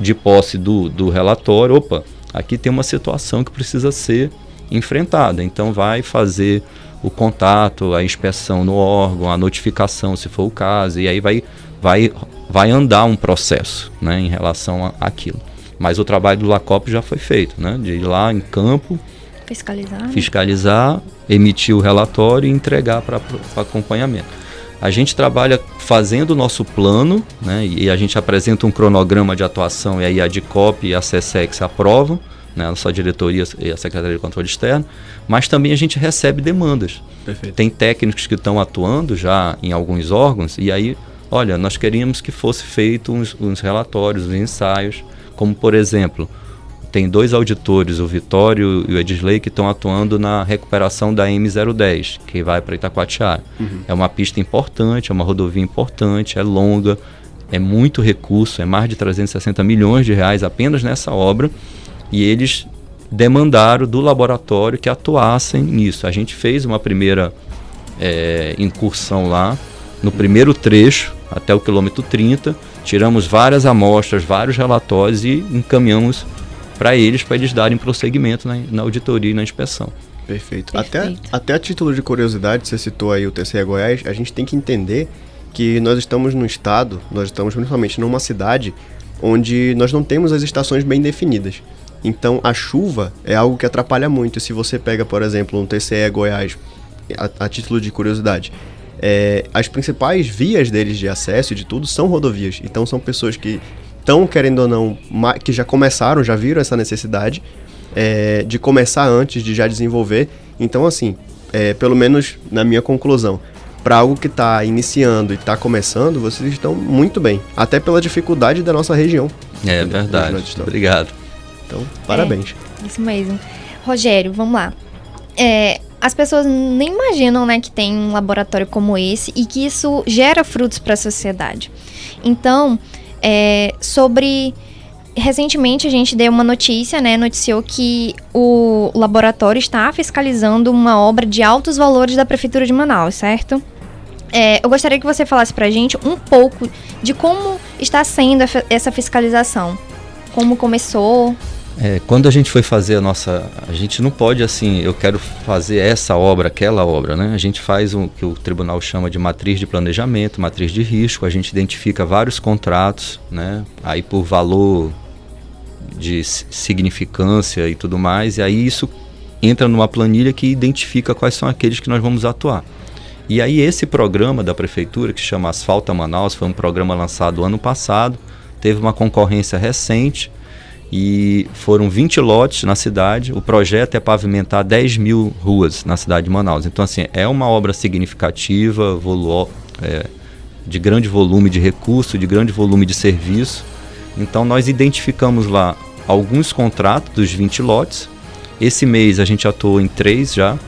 de posse do, do relatório, opa, aqui tem uma situação que precisa ser enfrentada. Então vai fazer o contato, a inspeção no órgão, a notificação, se for o caso, e aí vai, vai, vai andar um processo né, em relação àquilo. Mas o trabalho do LACOP já foi feito, né, de ir lá em campo, fiscalizar, fiscalizar emitir o relatório e entregar para acompanhamento. A gente trabalha fazendo o nosso plano, né, e a gente apresenta um cronograma de atuação, e aí a DICOP e a CSEX aprovam, né, a diretoria e a Secretaria de Controle Externo, mas também a gente recebe demandas. Perfeito. Tem técnicos que estão atuando já em alguns órgãos, e aí, olha, nós queríamos que fosse feito uns, uns relatórios, uns ensaios, como por exemplo, tem dois auditores, o Vitório e o Edisley, que estão atuando na recuperação da M010, que vai para Itacoatiara. Uhum. É uma pista importante, é uma rodovia importante, é longa, é muito recurso, é mais de 360 milhões de reais apenas nessa obra, e eles demandaram do laboratório que atuassem nisso. A gente fez uma primeira é, incursão lá, no primeiro trecho, até o quilômetro 30, tiramos várias amostras, vários relatórios e encaminhamos para eles, para eles darem prosseguimento na, na, auditoria e na inspeção. Perfeito. Perfeito. Até, até a título de curiosidade, você citou aí o TCE Goiás, a gente tem que entender que nós estamos num estado, nós estamos principalmente numa cidade onde nós não temos as estações bem definidas. Então a chuva é algo que atrapalha muito. Se você pega, por exemplo, um TCE Goiás, a, a título de curiosidade, é, as principais vias deles de acesso e de tudo são rodovias. Então são pessoas que estão, querendo ou não, que já começaram, já viram essa necessidade é, de começar antes, de já desenvolver. Então, assim, é, pelo menos na minha conclusão, para algo que está iniciando e está começando, vocês estão muito bem. Até pela dificuldade da nossa região. É verdade. Obrigado. Então, parabéns. É, isso mesmo. Rogério, vamos lá. É, as pessoas nem imaginam né, que tem um laboratório como esse e que isso gera frutos para a sociedade. Então, é, sobre recentemente a gente deu uma notícia, né? Noticiou que o laboratório está fiscalizando uma obra de altos valores da Prefeitura de Manaus, certo? É, eu gostaria que você falasse pra gente um pouco de como está sendo essa fiscalização. Como começou? É, quando a gente foi fazer a nossa. A gente não pode assim, eu quero fazer essa obra, aquela obra, né? A gente faz o que o tribunal chama de matriz de planejamento, matriz de risco, a gente identifica vários contratos, né? Aí por valor de significância e tudo mais, e aí isso entra numa planilha que identifica quais são aqueles que nós vamos atuar. E aí esse programa da prefeitura, que chama Asfalta Manaus, foi um programa lançado ano passado, teve uma concorrência recente e foram 20 lotes na cidade. O projeto é pavimentar 10 mil ruas na cidade de Manaus. Então, assim, é uma obra significativa, é, de grande volume de recurso, de grande volume de serviço. Então, nós identificamos lá alguns contratos dos 20 lotes. Esse mês a gente atuou em três já.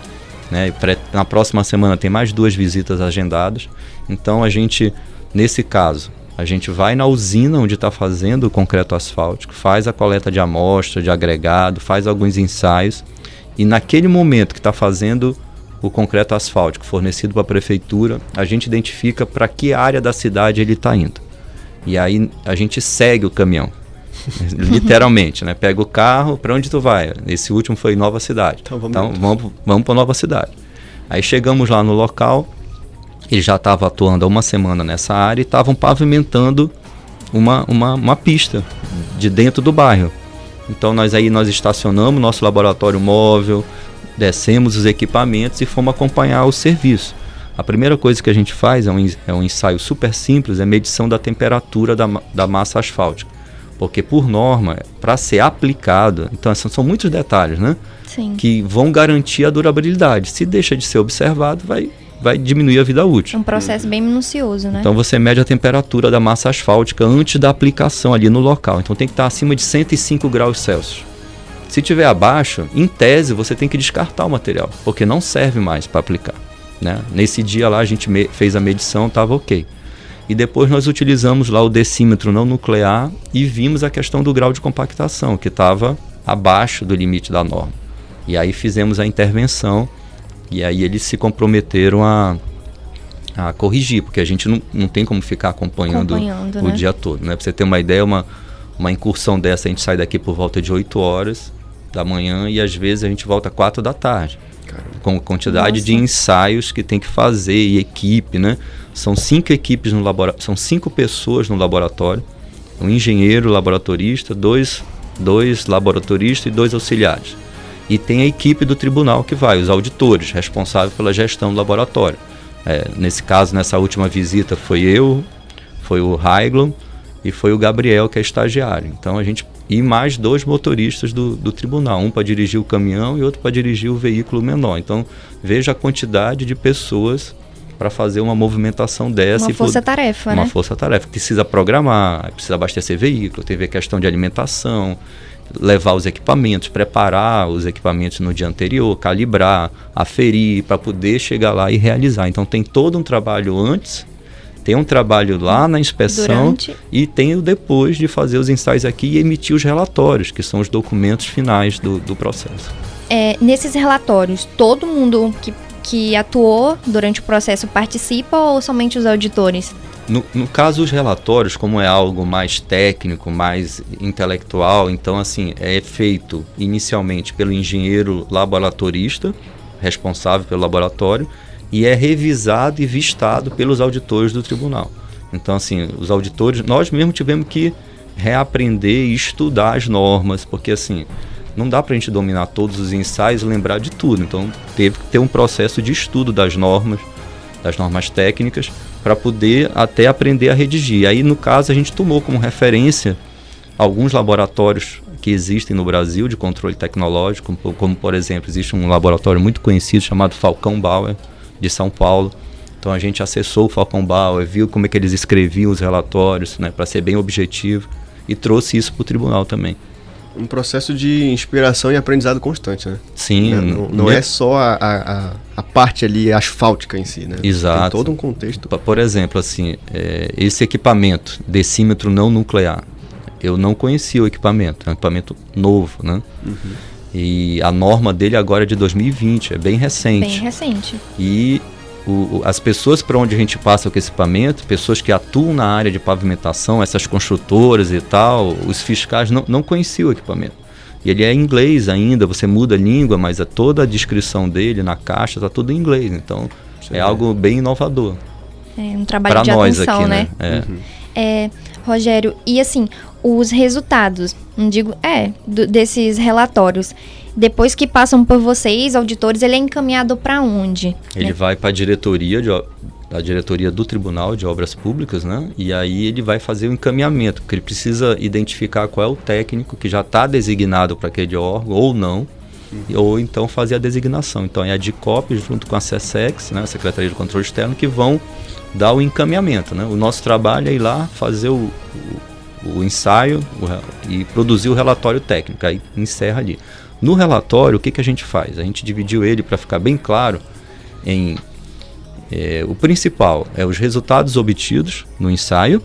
Né? Na próxima semana tem mais duas visitas agendadas. Então, a gente, nesse caso, a gente vai na usina onde está fazendo o concreto asfáltico, faz a coleta de amostra, de agregado, faz alguns ensaios e naquele momento que está fazendo o concreto asfáltico fornecido para a prefeitura, a gente identifica para que área da cidade ele está indo. E aí a gente segue o caminhão, literalmente, né? Pega o carro, para onde tu vai? Esse último foi Nova Cidade. Então vamos, então, vamos, vamos para Nova Cidade. Aí chegamos lá no local, ele já estava atuando há uma semana nessa área e estavam pavimentando uma, uma, uma pista de dentro do bairro. Então nós aí nós estacionamos nosso laboratório móvel, descemos os equipamentos e fomos acompanhar o serviço. A primeira coisa que a gente faz é um, é um ensaio super simples, é medição da temperatura da, da massa asfáltica. Porque por norma, para ser aplicado, então são, são muitos detalhes, né? Sim. Que vão garantir a durabilidade. Se deixa de ser observado, vai vai diminuir a vida útil. Um processo bem minucioso, né? Então você mede a temperatura da massa asfáltica antes da aplicação ali no local. Então tem que estar acima de 105 graus Celsius. Se tiver abaixo, em tese você tem que descartar o material, porque não serve mais para aplicar. Né? Nesse dia lá a gente fez a medição, estava ok. E depois nós utilizamos lá o decímetro não nuclear e vimos a questão do grau de compactação, que estava abaixo do limite da norma. E aí fizemos a intervenção e aí eles se comprometeram a, a corrigir, porque a gente não, não tem como ficar acompanhando, acompanhando o né? dia todo. Né? Para você ter uma ideia, uma, uma incursão dessa, a gente sai daqui por volta de 8 horas da manhã e às vezes a gente volta 4 da tarde. Caramba. Com quantidade Nossa. de ensaios que tem que fazer e equipe, né? São cinco equipes no laboratório, são cinco pessoas no laboratório, um engenheiro laboratorista, dois, dois laboratoristas e dois auxiliares. E tem a equipe do tribunal que vai, os auditores, responsáveis pela gestão do laboratório. É, nesse caso, nessa última visita, foi eu, foi o Raiglon e foi o Gabriel, que é estagiário. Então a gente. E mais dois motoristas do, do tribunal, um para dirigir o caminhão e outro para dirigir o veículo menor. Então veja a quantidade de pessoas para fazer uma movimentação dessa. Uma força-tarefa, né? Uma força-tarefa. Precisa programar, precisa abastecer veículo, teve a questão de alimentação, levar os equipamentos, preparar os equipamentos no dia anterior, calibrar, aferir, para poder chegar lá e realizar. Então tem todo um trabalho antes, tem um trabalho lá na inspeção Durante. e tem o depois de fazer os ensaios aqui e emitir os relatórios, que são os documentos finais do, do processo. É, nesses relatórios, todo mundo que que atuou durante o processo participa ou somente os auditores? No, no caso, os relatórios, como é algo mais técnico, mais intelectual, então, assim, é feito inicialmente pelo engenheiro laboratorista, responsável pelo laboratório, e é revisado e vistado pelos auditores do tribunal. Então, assim, os auditores, nós mesmo tivemos que reaprender e estudar as normas, porque, assim, não dá para a gente dominar todos os ensaios e lembrar de tudo. Então teve que ter um processo de estudo das normas, das normas técnicas, para poder até aprender a redigir. Aí no caso a gente tomou como referência alguns laboratórios que existem no Brasil de controle tecnológico, como, por exemplo existe um laboratório muito conhecido chamado Falcão Bauer de São Paulo. Então a gente acessou o Falcão Bauer, viu como é que eles escreviam os relatórios, né, para ser bem objetivo, e trouxe isso para o tribunal também um processo de inspiração e aprendizado constante, né? Sim. Né? Não, não é só a, a, a, parte ali asfáltica em si, né? Exato. Tem todo um contexto. Por exemplo, assim, é, esse equipamento, decímetro não nuclear, eu não conhecia o equipamento, é um equipamento novo, né? Uhum. E a norma dele agora é de 2020, é bem recente. Bem recente. E o, as pessoas para onde a gente passa com equipamento, pessoas que atuam na área de pavimentação, essas construtoras e tal, os fiscais não, não conheciam o equipamento. E ele é em inglês ainda, você muda a língua, mas é toda a descrição dele na caixa está tudo em inglês. Então Sim. é algo bem inovador. É um trabalho pra de nós atenção, aqui, né? né? É. Uhum. é. Rogério, e assim, os resultados, não digo, é, do, desses relatórios, depois que passam por vocês, auditores, ele é encaminhado para onde? Ele né? vai para a diretoria de da diretoria do Tribunal de Obras Públicas, né? E aí ele vai fazer o encaminhamento, porque ele precisa identificar qual é o técnico que já está designado para aquele órgão ou não, uhum. ou então fazer a designação. Então é a DICOP junto com a SESEX, né, a Secretaria de Controle Externo, que vão dar o encaminhamento, né? O nosso trabalho é ir lá fazer o, o, o ensaio o, e produzir o relatório técnico, aí encerra ali. No relatório, o que, que a gente faz? A gente dividiu ele para ficar bem claro em é, o principal é os resultados obtidos no ensaio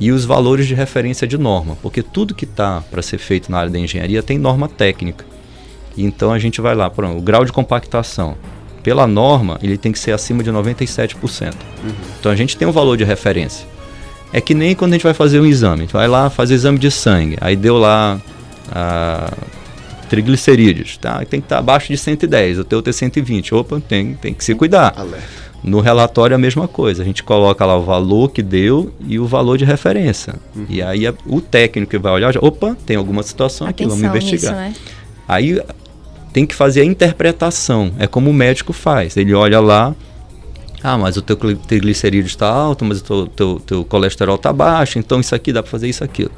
e os valores de referência de norma, porque tudo que está para ser feito na área da engenharia tem norma técnica. Então a gente vai lá, exemplo, o grau de compactação. Pela norma, ele tem que ser acima de 97%. Uhum. Então a gente tem um valor de referência. É que nem quando a gente vai fazer um exame. A gente vai lá fazer exame de sangue. Aí deu lá a triglicerídeos, tá? Tem que estar abaixo de 110, o teu tem 120. Opa, tem, tem que se cuidar. No relatório é a mesma coisa, a gente coloca lá o valor que deu e o valor de referência. Uhum. E aí o técnico que vai olhar, já, opa, tem alguma situação aqui, vamos investigar. Nisso, né? Aí tem que fazer a interpretação, é como o médico faz. Ele olha lá, ah, mas o teu triglicerídeo está alto, mas o teu, teu, teu colesterol está baixo, então isso aqui dá para fazer isso aqui.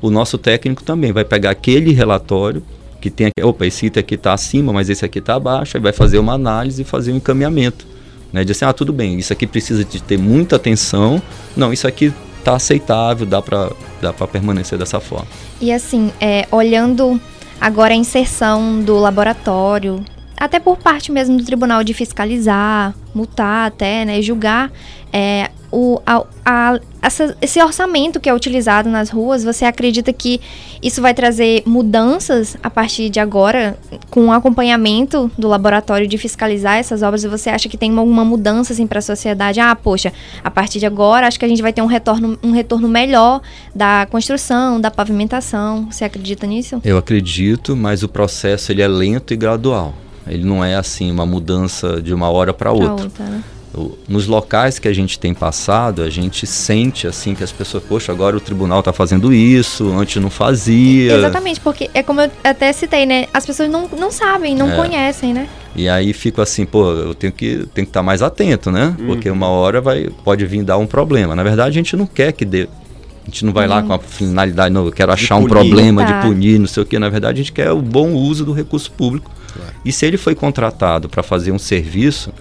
O nosso técnico também vai pegar aquele relatório que tem aqui, opa, esse item aqui está acima, mas esse aqui está abaixo, aí vai fazer uma análise e fazer um encaminhamento. Né? De assim, ah, tudo bem, isso aqui precisa de ter muita atenção, não, isso aqui está aceitável, dá para dá permanecer dessa forma. E assim, é, olhando Agora a inserção do laboratório, até por parte mesmo do tribunal de fiscalizar, multar até, né, julgar é, o, a, a, essa, esse orçamento que é utilizado nas ruas, você acredita que isso vai trazer mudanças a partir de agora, com o acompanhamento do laboratório de fiscalizar essas obras? E você acha que tem alguma mudança assim, para a sociedade? Ah, poxa, a partir de agora acho que a gente vai ter um retorno, um retorno melhor da construção, da pavimentação. Você acredita nisso? Eu acredito, mas o processo ele é lento e gradual. Ele não é assim uma mudança de uma hora para outra. outra né? Nos locais que a gente tem passado, a gente sente assim que as pessoas, poxa, agora o tribunal está fazendo isso, antes não fazia. Exatamente, porque é como eu até citei, né? As pessoas não, não sabem, não é. conhecem, né? E aí fico assim, pô, eu tenho que tenho que estar tá mais atento, né? Uhum. Porque uma hora vai pode vir dar um problema. Na verdade, a gente não quer que dê a gente não vai uhum. lá com a finalidade, não, eu quero achar um problema tá. de punir, não sei o que. Na verdade, a gente quer o bom uso do recurso público. Claro. E se ele foi contratado para fazer um serviço,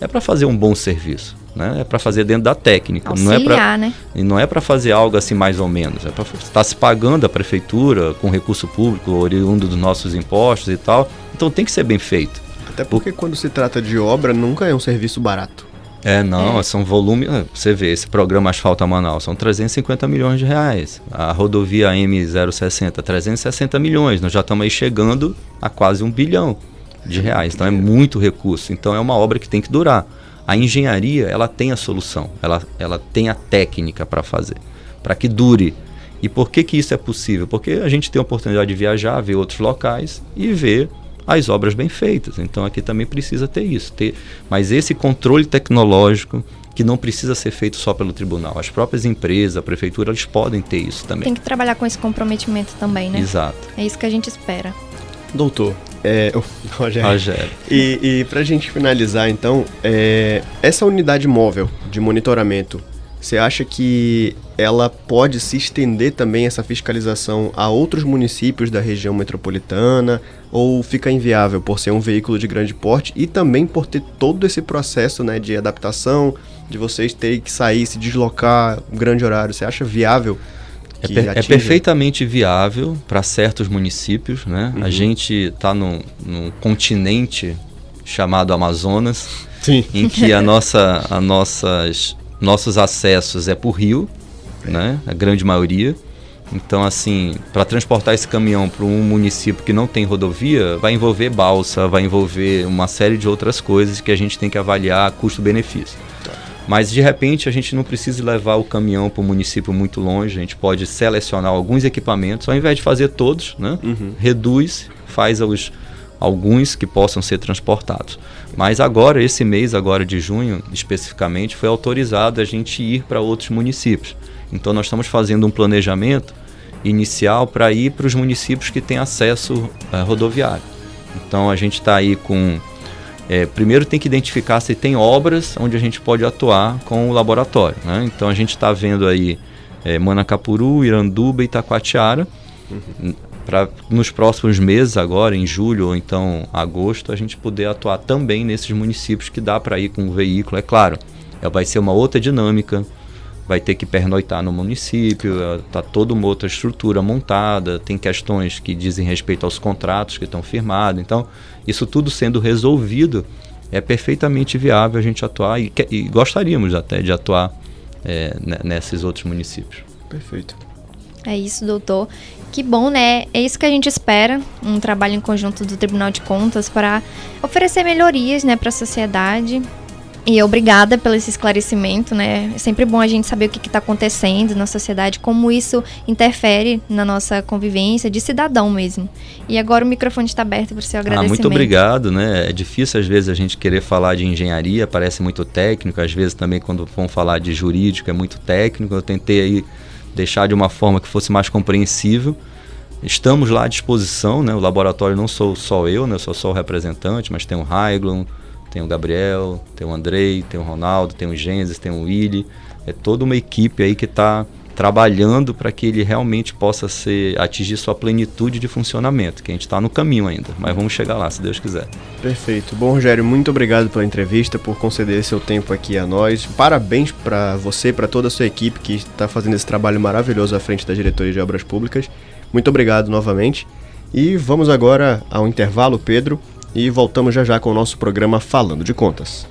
é para fazer um bom serviço. Né? É para fazer dentro da técnica. Auxiliar, não é pra, né? E não é para fazer algo assim mais ou menos. É para estar tá se pagando a prefeitura com recurso público, oriundo dos nossos impostos e tal. Então tem que ser bem feito. Até porque quando se trata de obra, nunca é um serviço barato. É, não, é. são volumes. Ah, você vê, esse programa Asfalto Manaus são 350 milhões de reais. A rodovia M060, 360 milhões. Nós já estamos aí chegando a quase um bilhão de reais. Então é muito recurso. Então é uma obra que tem que durar. A engenharia, ela tem a solução, ela, ela tem a técnica para fazer, para que dure. E por que, que isso é possível? Porque a gente tem a oportunidade de viajar, ver outros locais e ver as obras bem feitas. Então aqui também precisa ter isso. Ter, mas esse controle tecnológico que não precisa ser feito só pelo tribunal. As próprias empresas, a prefeitura, eles podem ter isso também. Tem que trabalhar com esse comprometimento também, né? Exato. É isso que a gente espera. Doutor, é, oh, Rogério. Rogério. E, e para a gente finalizar, então, é, essa unidade móvel de monitoramento, você acha que ela pode se estender também essa fiscalização a outros municípios da região metropolitana ou fica inviável por ser um veículo de grande porte e também por ter todo esse processo né, de adaptação, de vocês terem que sair, se deslocar, um grande horário? Você acha viável é, per é, perfeitamente viável para certos municípios. Né? Uhum. A gente está num, num, continente chamado Amazonas, Sim. em que a nossa, a nossas, nossos acessos é por rio, é. né? a grande maioria. Então, assim, para transportar esse caminhão para um município que não tem rodovia, vai envolver balsa, vai envolver uma série de outras coisas que a gente tem que avaliar custo-benefício. Mas de repente a gente não precisa levar o caminhão para o município muito longe, a gente pode selecionar alguns equipamentos, ao invés de fazer todos, né? Uhum. reduz, faz os, alguns que possam ser transportados. Mas agora, esse mês agora de junho, especificamente, foi autorizado a gente ir para outros municípios. Então nós estamos fazendo um planejamento inicial para ir para os municípios que têm acesso uh, rodoviário. Então a gente está aí com é, primeiro tem que identificar se tem obras onde a gente pode atuar com o laboratório. Né? Então a gente está vendo aí é, Manacapuru, Iranduba e Itacoatiara. Uhum. Para nos próximos meses, agora em julho ou então agosto, a gente poder atuar também nesses municípios que dá para ir com o veículo. É claro, é, vai ser uma outra dinâmica, vai ter que pernoitar no município, está toda uma outra estrutura montada, tem questões que dizem respeito aos contratos que estão firmados. Então, isso tudo sendo resolvido, é perfeitamente viável a gente atuar e, e gostaríamos até de atuar é, nesses outros municípios. Perfeito. É isso, doutor. Que bom, né? É isso que a gente espera, um trabalho em conjunto do Tribunal de Contas para oferecer melhorias né, para a sociedade e obrigada pelo esse esclarecimento, né? É sempre bom a gente saber o que está acontecendo na sociedade, como isso interfere na nossa convivência de cidadão mesmo. E agora o microfone está aberto para o seu agradecimento. Ah, muito obrigado, né? É difícil às vezes a gente querer falar de engenharia, parece muito técnico, às vezes também quando vão falar de jurídico é muito técnico. Eu tentei aí deixar de uma forma que fosse mais compreensível. Estamos lá à disposição, né? O laboratório não sou só eu, né? Eu sou só o representante, mas tem o Raiglon, tem o Gabriel, tem o Andrei, tem o Ronaldo, tem o Gênesis, tem o Willi. É toda uma equipe aí que está trabalhando para que ele realmente possa ser atingir sua plenitude de funcionamento, que a gente está no caminho ainda, mas vamos chegar lá, se Deus quiser. Perfeito. Bom, Rogério, muito obrigado pela entrevista, por conceder seu tempo aqui a nós. Parabéns para você, para toda a sua equipe que está fazendo esse trabalho maravilhoso à frente da diretoria de obras públicas. Muito obrigado novamente. E vamos agora ao intervalo, Pedro, e voltamos já já com o nosso programa Falando de Contas.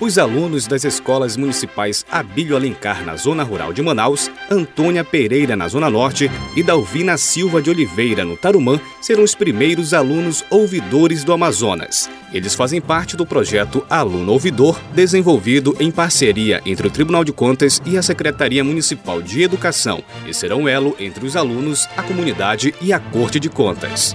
Os alunos das escolas municipais Abílio Alencar, na zona rural de Manaus, Antônia Pereira, na zona norte, e Dalvina Silva de Oliveira, no Tarumã, serão os primeiros alunos ouvidores do Amazonas. Eles fazem parte do projeto Aluno Ouvidor, desenvolvido em parceria entre o Tribunal de Contas e a Secretaria Municipal de Educação, e serão elo entre os alunos, a comunidade e a Corte de Contas.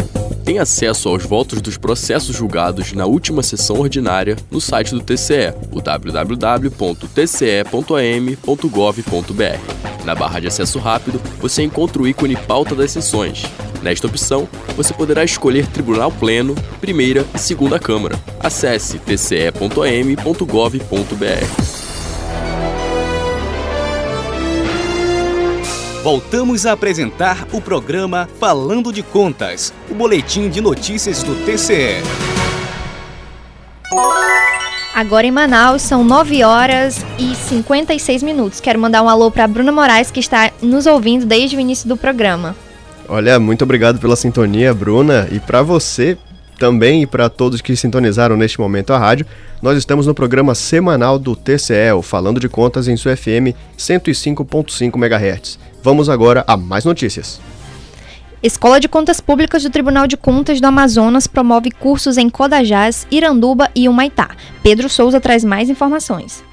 tem acesso aos votos dos processos julgados na última sessão ordinária no site do TCE, o www.tce.am.gov.br. Na barra de acesso rápido, você encontra o ícone Pauta das Sessões. Nesta opção, você poderá escolher Tribunal Pleno, Primeira e Segunda Câmara. Acesse tce.am.gov.br. Voltamos a apresentar o programa Falando de Contas, o boletim de notícias do TCE. Agora em Manaus são 9 horas e 56 minutos. Quero mandar um alô para Bruna Moraes que está nos ouvindo desde o início do programa. Olha, muito obrigado pela sintonia, Bruna, e para você também e para todos que sintonizaram neste momento a rádio. Nós estamos no programa semanal do TCE, o Falando de Contas em sua FM 105.5 MHz. Vamos agora a mais notícias. Escola de Contas Públicas do Tribunal de Contas do Amazonas promove cursos em Codajás, Iranduba e Humaitá. Pedro Souza traz mais informações.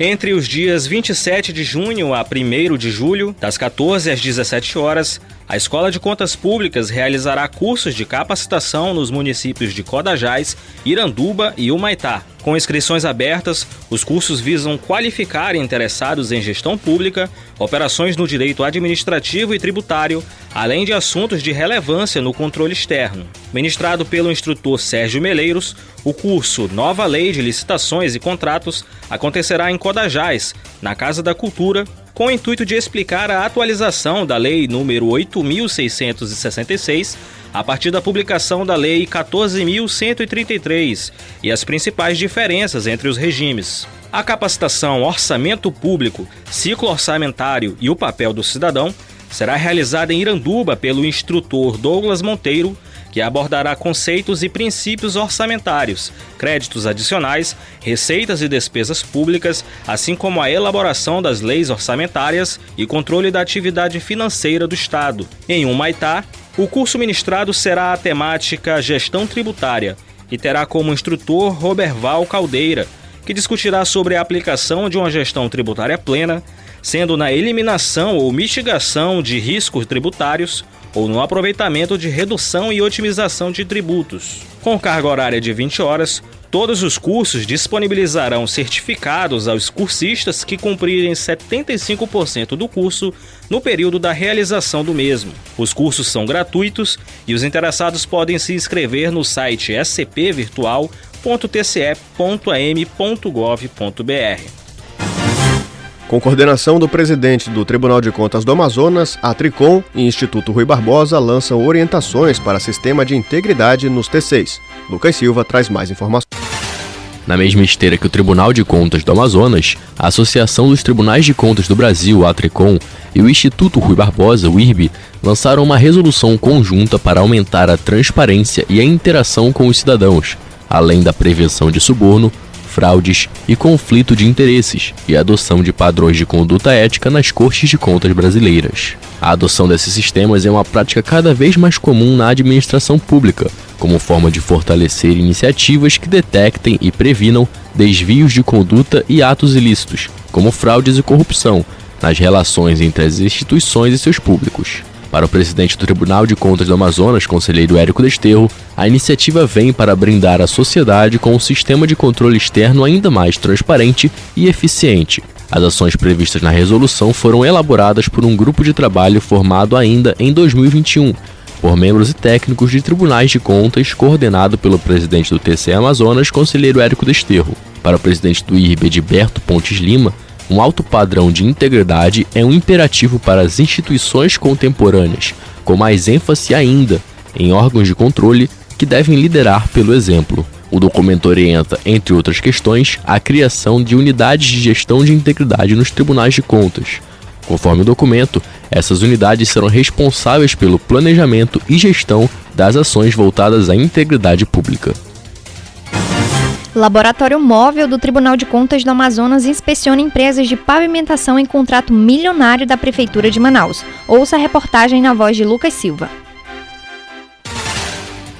Entre os dias 27 de junho a 1 de julho, das 14 às 17 horas, a Escola de Contas Públicas realizará cursos de capacitação nos municípios de Codajás, Iranduba e Humaitá. Com inscrições abertas, os cursos visam qualificar interessados em gestão pública, operações no direito administrativo e tributário, além de assuntos de relevância no controle externo. Ministrado pelo instrutor Sérgio Meleiros, o curso Nova Lei de Licitações e Contratos acontecerá em Codajás, na Casa da Cultura, com o intuito de explicar a atualização da Lei número 8666 a partir da publicação da Lei 14.133 e as principais diferenças entre os regimes. A capacitação Orçamento Público, Ciclo Orçamentário e o Papel do Cidadão será realizada em Iranduba pelo instrutor Douglas Monteiro que abordará conceitos e princípios orçamentários, créditos adicionais, receitas e despesas públicas, assim como a elaboração das leis orçamentárias e controle da atividade financeira do Estado. Em Humaitá, o curso ministrado será a temática Gestão Tributária e terá como instrutor Roberval Caldeira, que discutirá sobre a aplicação de uma gestão tributária plena, sendo na eliminação ou mitigação de riscos tributários, ou no aproveitamento de redução e otimização de tributos. Com carga horária de 20 horas, todos os cursos disponibilizarão certificados aos cursistas que cumprirem 75% do curso no período da realização do mesmo. Os cursos são gratuitos e os interessados podem se inscrever no site scpvirtual.tce.am.gov.br. Com coordenação do presidente do Tribunal de Contas do Amazonas, a Tricom e Instituto Rui Barbosa lançam orientações para sistema de integridade nos T6. Lucas Silva traz mais informações. Na mesma esteira que o Tribunal de Contas do Amazonas, a Associação dos Tribunais de Contas do Brasil, a Tricom, e o Instituto Rui Barbosa, o IRB, lançaram uma resolução conjunta para aumentar a transparência e a interação com os cidadãos, além da prevenção de suborno, fraudes e conflito de interesses e adoção de padrões de conduta ética nas cortes de contas brasileiras. A adoção desses sistemas é uma prática cada vez mais comum na administração pública, como forma de fortalecer iniciativas que detectem e previnam desvios de conduta e atos ilícitos, como fraudes e corrupção, nas relações entre as instituições e seus públicos. Para o presidente do Tribunal de Contas do Amazonas, conselheiro Érico Desterro, a iniciativa vem para brindar a sociedade com um sistema de controle externo ainda mais transparente e eficiente. As ações previstas na resolução foram elaboradas por um grupo de trabalho formado ainda em 2021, por membros e técnicos de tribunais de contas, coordenado pelo presidente do TCE Amazonas, conselheiro Érico Desterro. Para o presidente do IRB, Edberto Pontes Lima, um alto padrão de integridade é um imperativo para as instituições contemporâneas, com mais ênfase ainda em órgãos de controle que devem liderar pelo exemplo. O documento orienta, entre outras questões, a criação de unidades de gestão de integridade nos tribunais de contas. Conforme o documento, essas unidades serão responsáveis pelo planejamento e gestão das ações voltadas à integridade pública. Laboratório Móvel do Tribunal de Contas do Amazonas inspeciona empresas de pavimentação em contrato milionário da Prefeitura de Manaus. Ouça a reportagem na voz de Lucas Silva.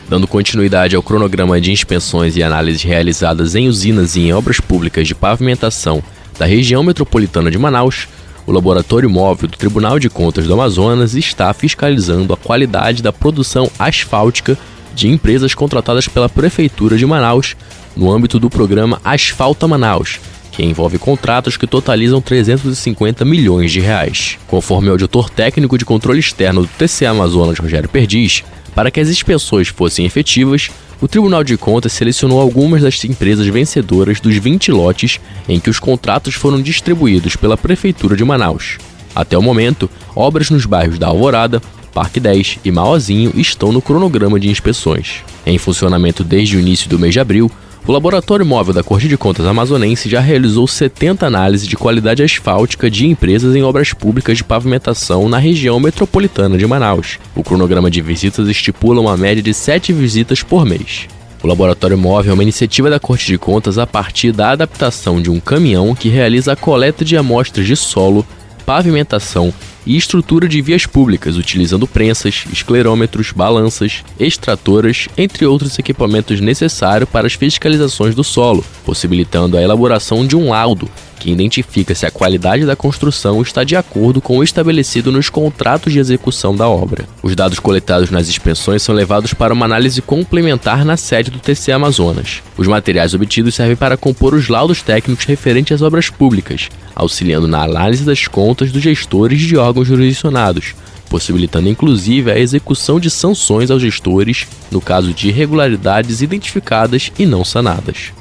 Dando continuidade ao cronograma de inspeções e análises realizadas em usinas e em obras públicas de pavimentação da região metropolitana de Manaus, o Laboratório Móvel do Tribunal de Contas do Amazonas está fiscalizando a qualidade da produção asfáltica de empresas contratadas pela Prefeitura de Manaus no âmbito do programa Asfalta Manaus, que envolve contratos que totalizam 350 milhões de reais. Conforme o auditor técnico de controle externo do TCE Amazonas, Rogério Perdiz, para que as inspeções fossem efetivas, o Tribunal de Contas selecionou algumas das empresas vencedoras dos 20 lotes em que os contratos foram distribuídos pela Prefeitura de Manaus. Até o momento, obras nos bairros da Alvorada, Parque 10 e Mauazinho estão no cronograma de inspeções. Em funcionamento desde o início do mês de abril, o Laboratório Móvel da Corte de Contas Amazonense já realizou 70 análises de qualidade asfáltica de empresas em obras públicas de pavimentação na região metropolitana de Manaus. O cronograma de visitas estipula uma média de 7 visitas por mês. O Laboratório Móvel é uma iniciativa da Corte de Contas a partir da adaptação de um caminhão que realiza a coleta de amostras de solo, pavimentação e estrutura de vias públicas, utilizando prensas, esclerômetros, balanças, extratoras, entre outros equipamentos necessários para as fiscalizações do solo, possibilitando a elaboração de um laudo que identifica se a qualidade da construção está de acordo com o estabelecido nos contratos de execução da obra. Os dados coletados nas inspeções são levados para uma análise complementar na sede do TC Amazonas. Os materiais obtidos servem para compor os laudos técnicos referentes às obras públicas, auxiliando na análise das contas dos gestores de órgãos jurisdicionados, possibilitando inclusive a execução de sanções aos gestores no caso de irregularidades identificadas e não sanadas.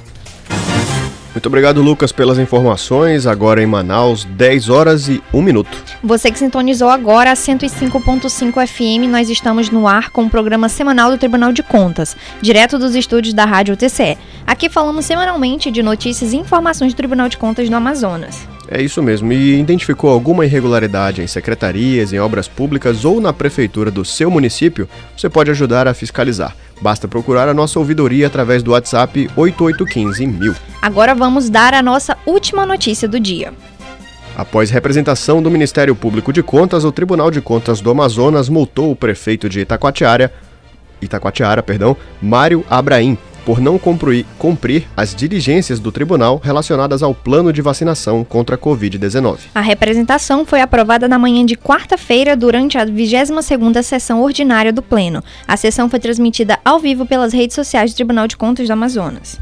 Muito obrigado, Lucas, pelas informações. Agora em Manaus, 10 horas e 1 minuto. Você que sintonizou agora a 105.5 FM, nós estamos no ar com o programa semanal do Tribunal de Contas, direto dos estúdios da Rádio TCE. Aqui falamos semanalmente de notícias e informações do Tribunal de Contas do Amazonas. É isso mesmo. E identificou alguma irregularidade em secretarias, em obras públicas ou na prefeitura do seu município? Você pode ajudar a fiscalizar. Basta procurar a nossa ouvidoria através do WhatsApp 8815 Agora vamos dar a nossa última notícia do dia. Após representação do Ministério Público de Contas, o Tribunal de Contas do Amazonas multou o prefeito de Itacoatiara, Itacoatiara, perdão, Mário Abraim, por não cumprir, cumprir as diligências do tribunal relacionadas ao plano de vacinação contra a Covid-19. A representação foi aprovada na manhã de quarta-feira durante a 22ª sessão ordinária do Pleno. A sessão foi transmitida ao vivo pelas redes sociais do Tribunal de Contas do Amazonas.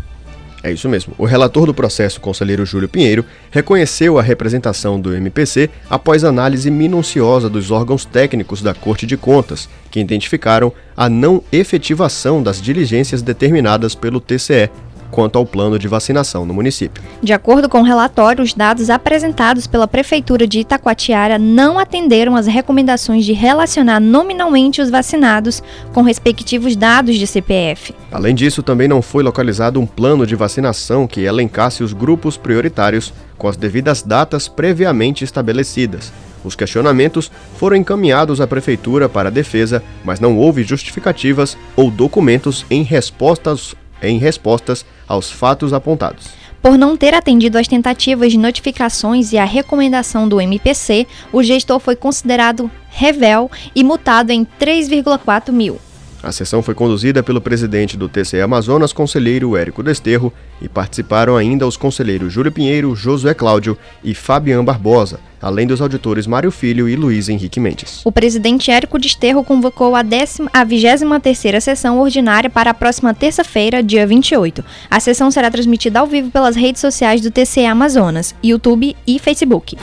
É isso mesmo. O relator do processo, conselheiro Júlio Pinheiro, reconheceu a representação do MPC após análise minuciosa dos órgãos técnicos da Corte de Contas, que identificaram a não efetivação das diligências determinadas pelo TCE quanto ao plano de vacinação no município. De acordo com o relatório, os dados apresentados pela Prefeitura de Itacoatiara não atenderam às recomendações de relacionar nominalmente os vacinados com respectivos dados de CPF. Além disso, também não foi localizado um plano de vacinação que elencasse os grupos prioritários com as devidas datas previamente estabelecidas. Os questionamentos foram encaminhados à Prefeitura para a defesa, mas não houve justificativas ou documentos em respostas em respostas aos fatos apontados. Por não ter atendido às tentativas de notificações e à recomendação do MPC, o gestor foi considerado revel e multado em 3,4 mil. A sessão foi conduzida pelo presidente do TCE Amazonas, conselheiro Érico Desterro, e participaram ainda os conselheiros Júlio Pinheiro, Josué Cláudio e Fabian Barbosa, além dos auditores Mário Filho e Luiz Henrique Mendes. O presidente Érico Desterro convocou a, décima, a 23ª sessão ordinária para a próxima terça-feira, dia 28. A sessão será transmitida ao vivo pelas redes sociais do TCE Amazonas, YouTube e Facebook.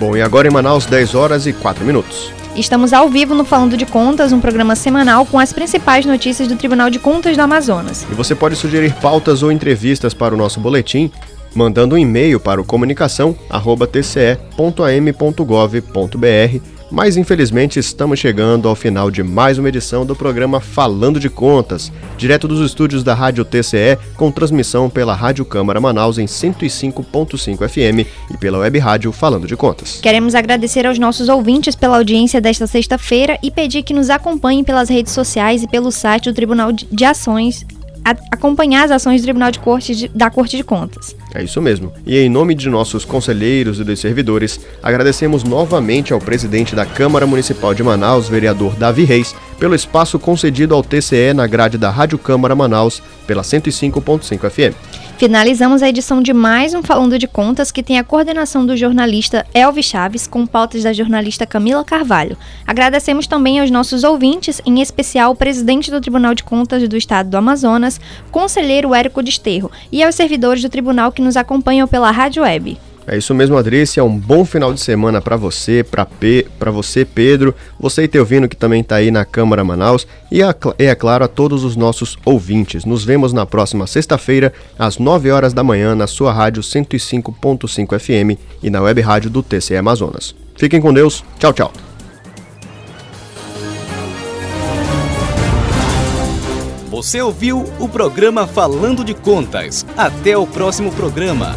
Bom, e agora em Manaus, 10 horas e 4 minutos. Estamos ao vivo no Falando de Contas, um programa semanal com as principais notícias do Tribunal de Contas do Amazonas. E você pode sugerir pautas ou entrevistas para o nosso boletim mandando um e-mail para o comunicação@tce.am.gov.br mas infelizmente estamos chegando ao final de mais uma edição do programa Falando de Contas, direto dos estúdios da Rádio TCE, com transmissão pela Rádio Câmara Manaus em 105.5 FM e pela web rádio Falando de Contas. Queremos agradecer aos nossos ouvintes pela audiência desta sexta-feira e pedir que nos acompanhem pelas redes sociais e pelo site do Tribunal de Ações acompanhar as ações do Tribunal de Corte de, da Corte de Contas. É isso mesmo. E em nome de nossos conselheiros e dos servidores, agradecemos novamente ao presidente da Câmara Municipal de Manaus, vereador Davi Reis, pelo espaço concedido ao TCE na grade da Rádio Câmara Manaus pela 105.5 FM. Finalizamos a edição de mais um Falando de Contas, que tem a coordenação do jornalista Elvis Chaves, com pautas da jornalista Camila Carvalho. Agradecemos também aos nossos ouvintes, em especial o presidente do Tribunal de Contas do Estado do Amazonas, conselheiro Érico Desterro, e aos servidores do tribunal que nos acompanham pela Rádio Web. É isso mesmo, Adrícia. Um bom final de semana para você, para P, para você, Pedro, você e Teovino que também está aí na Câmara Manaus e, a, é claro a todos os nossos ouvintes. Nos vemos na próxima sexta-feira às 9 horas da manhã na sua rádio 105.5 FM e na web rádio do TCE Amazonas. Fiquem com Deus. Tchau, tchau. Você ouviu o programa Falando de Contas. Até o próximo programa.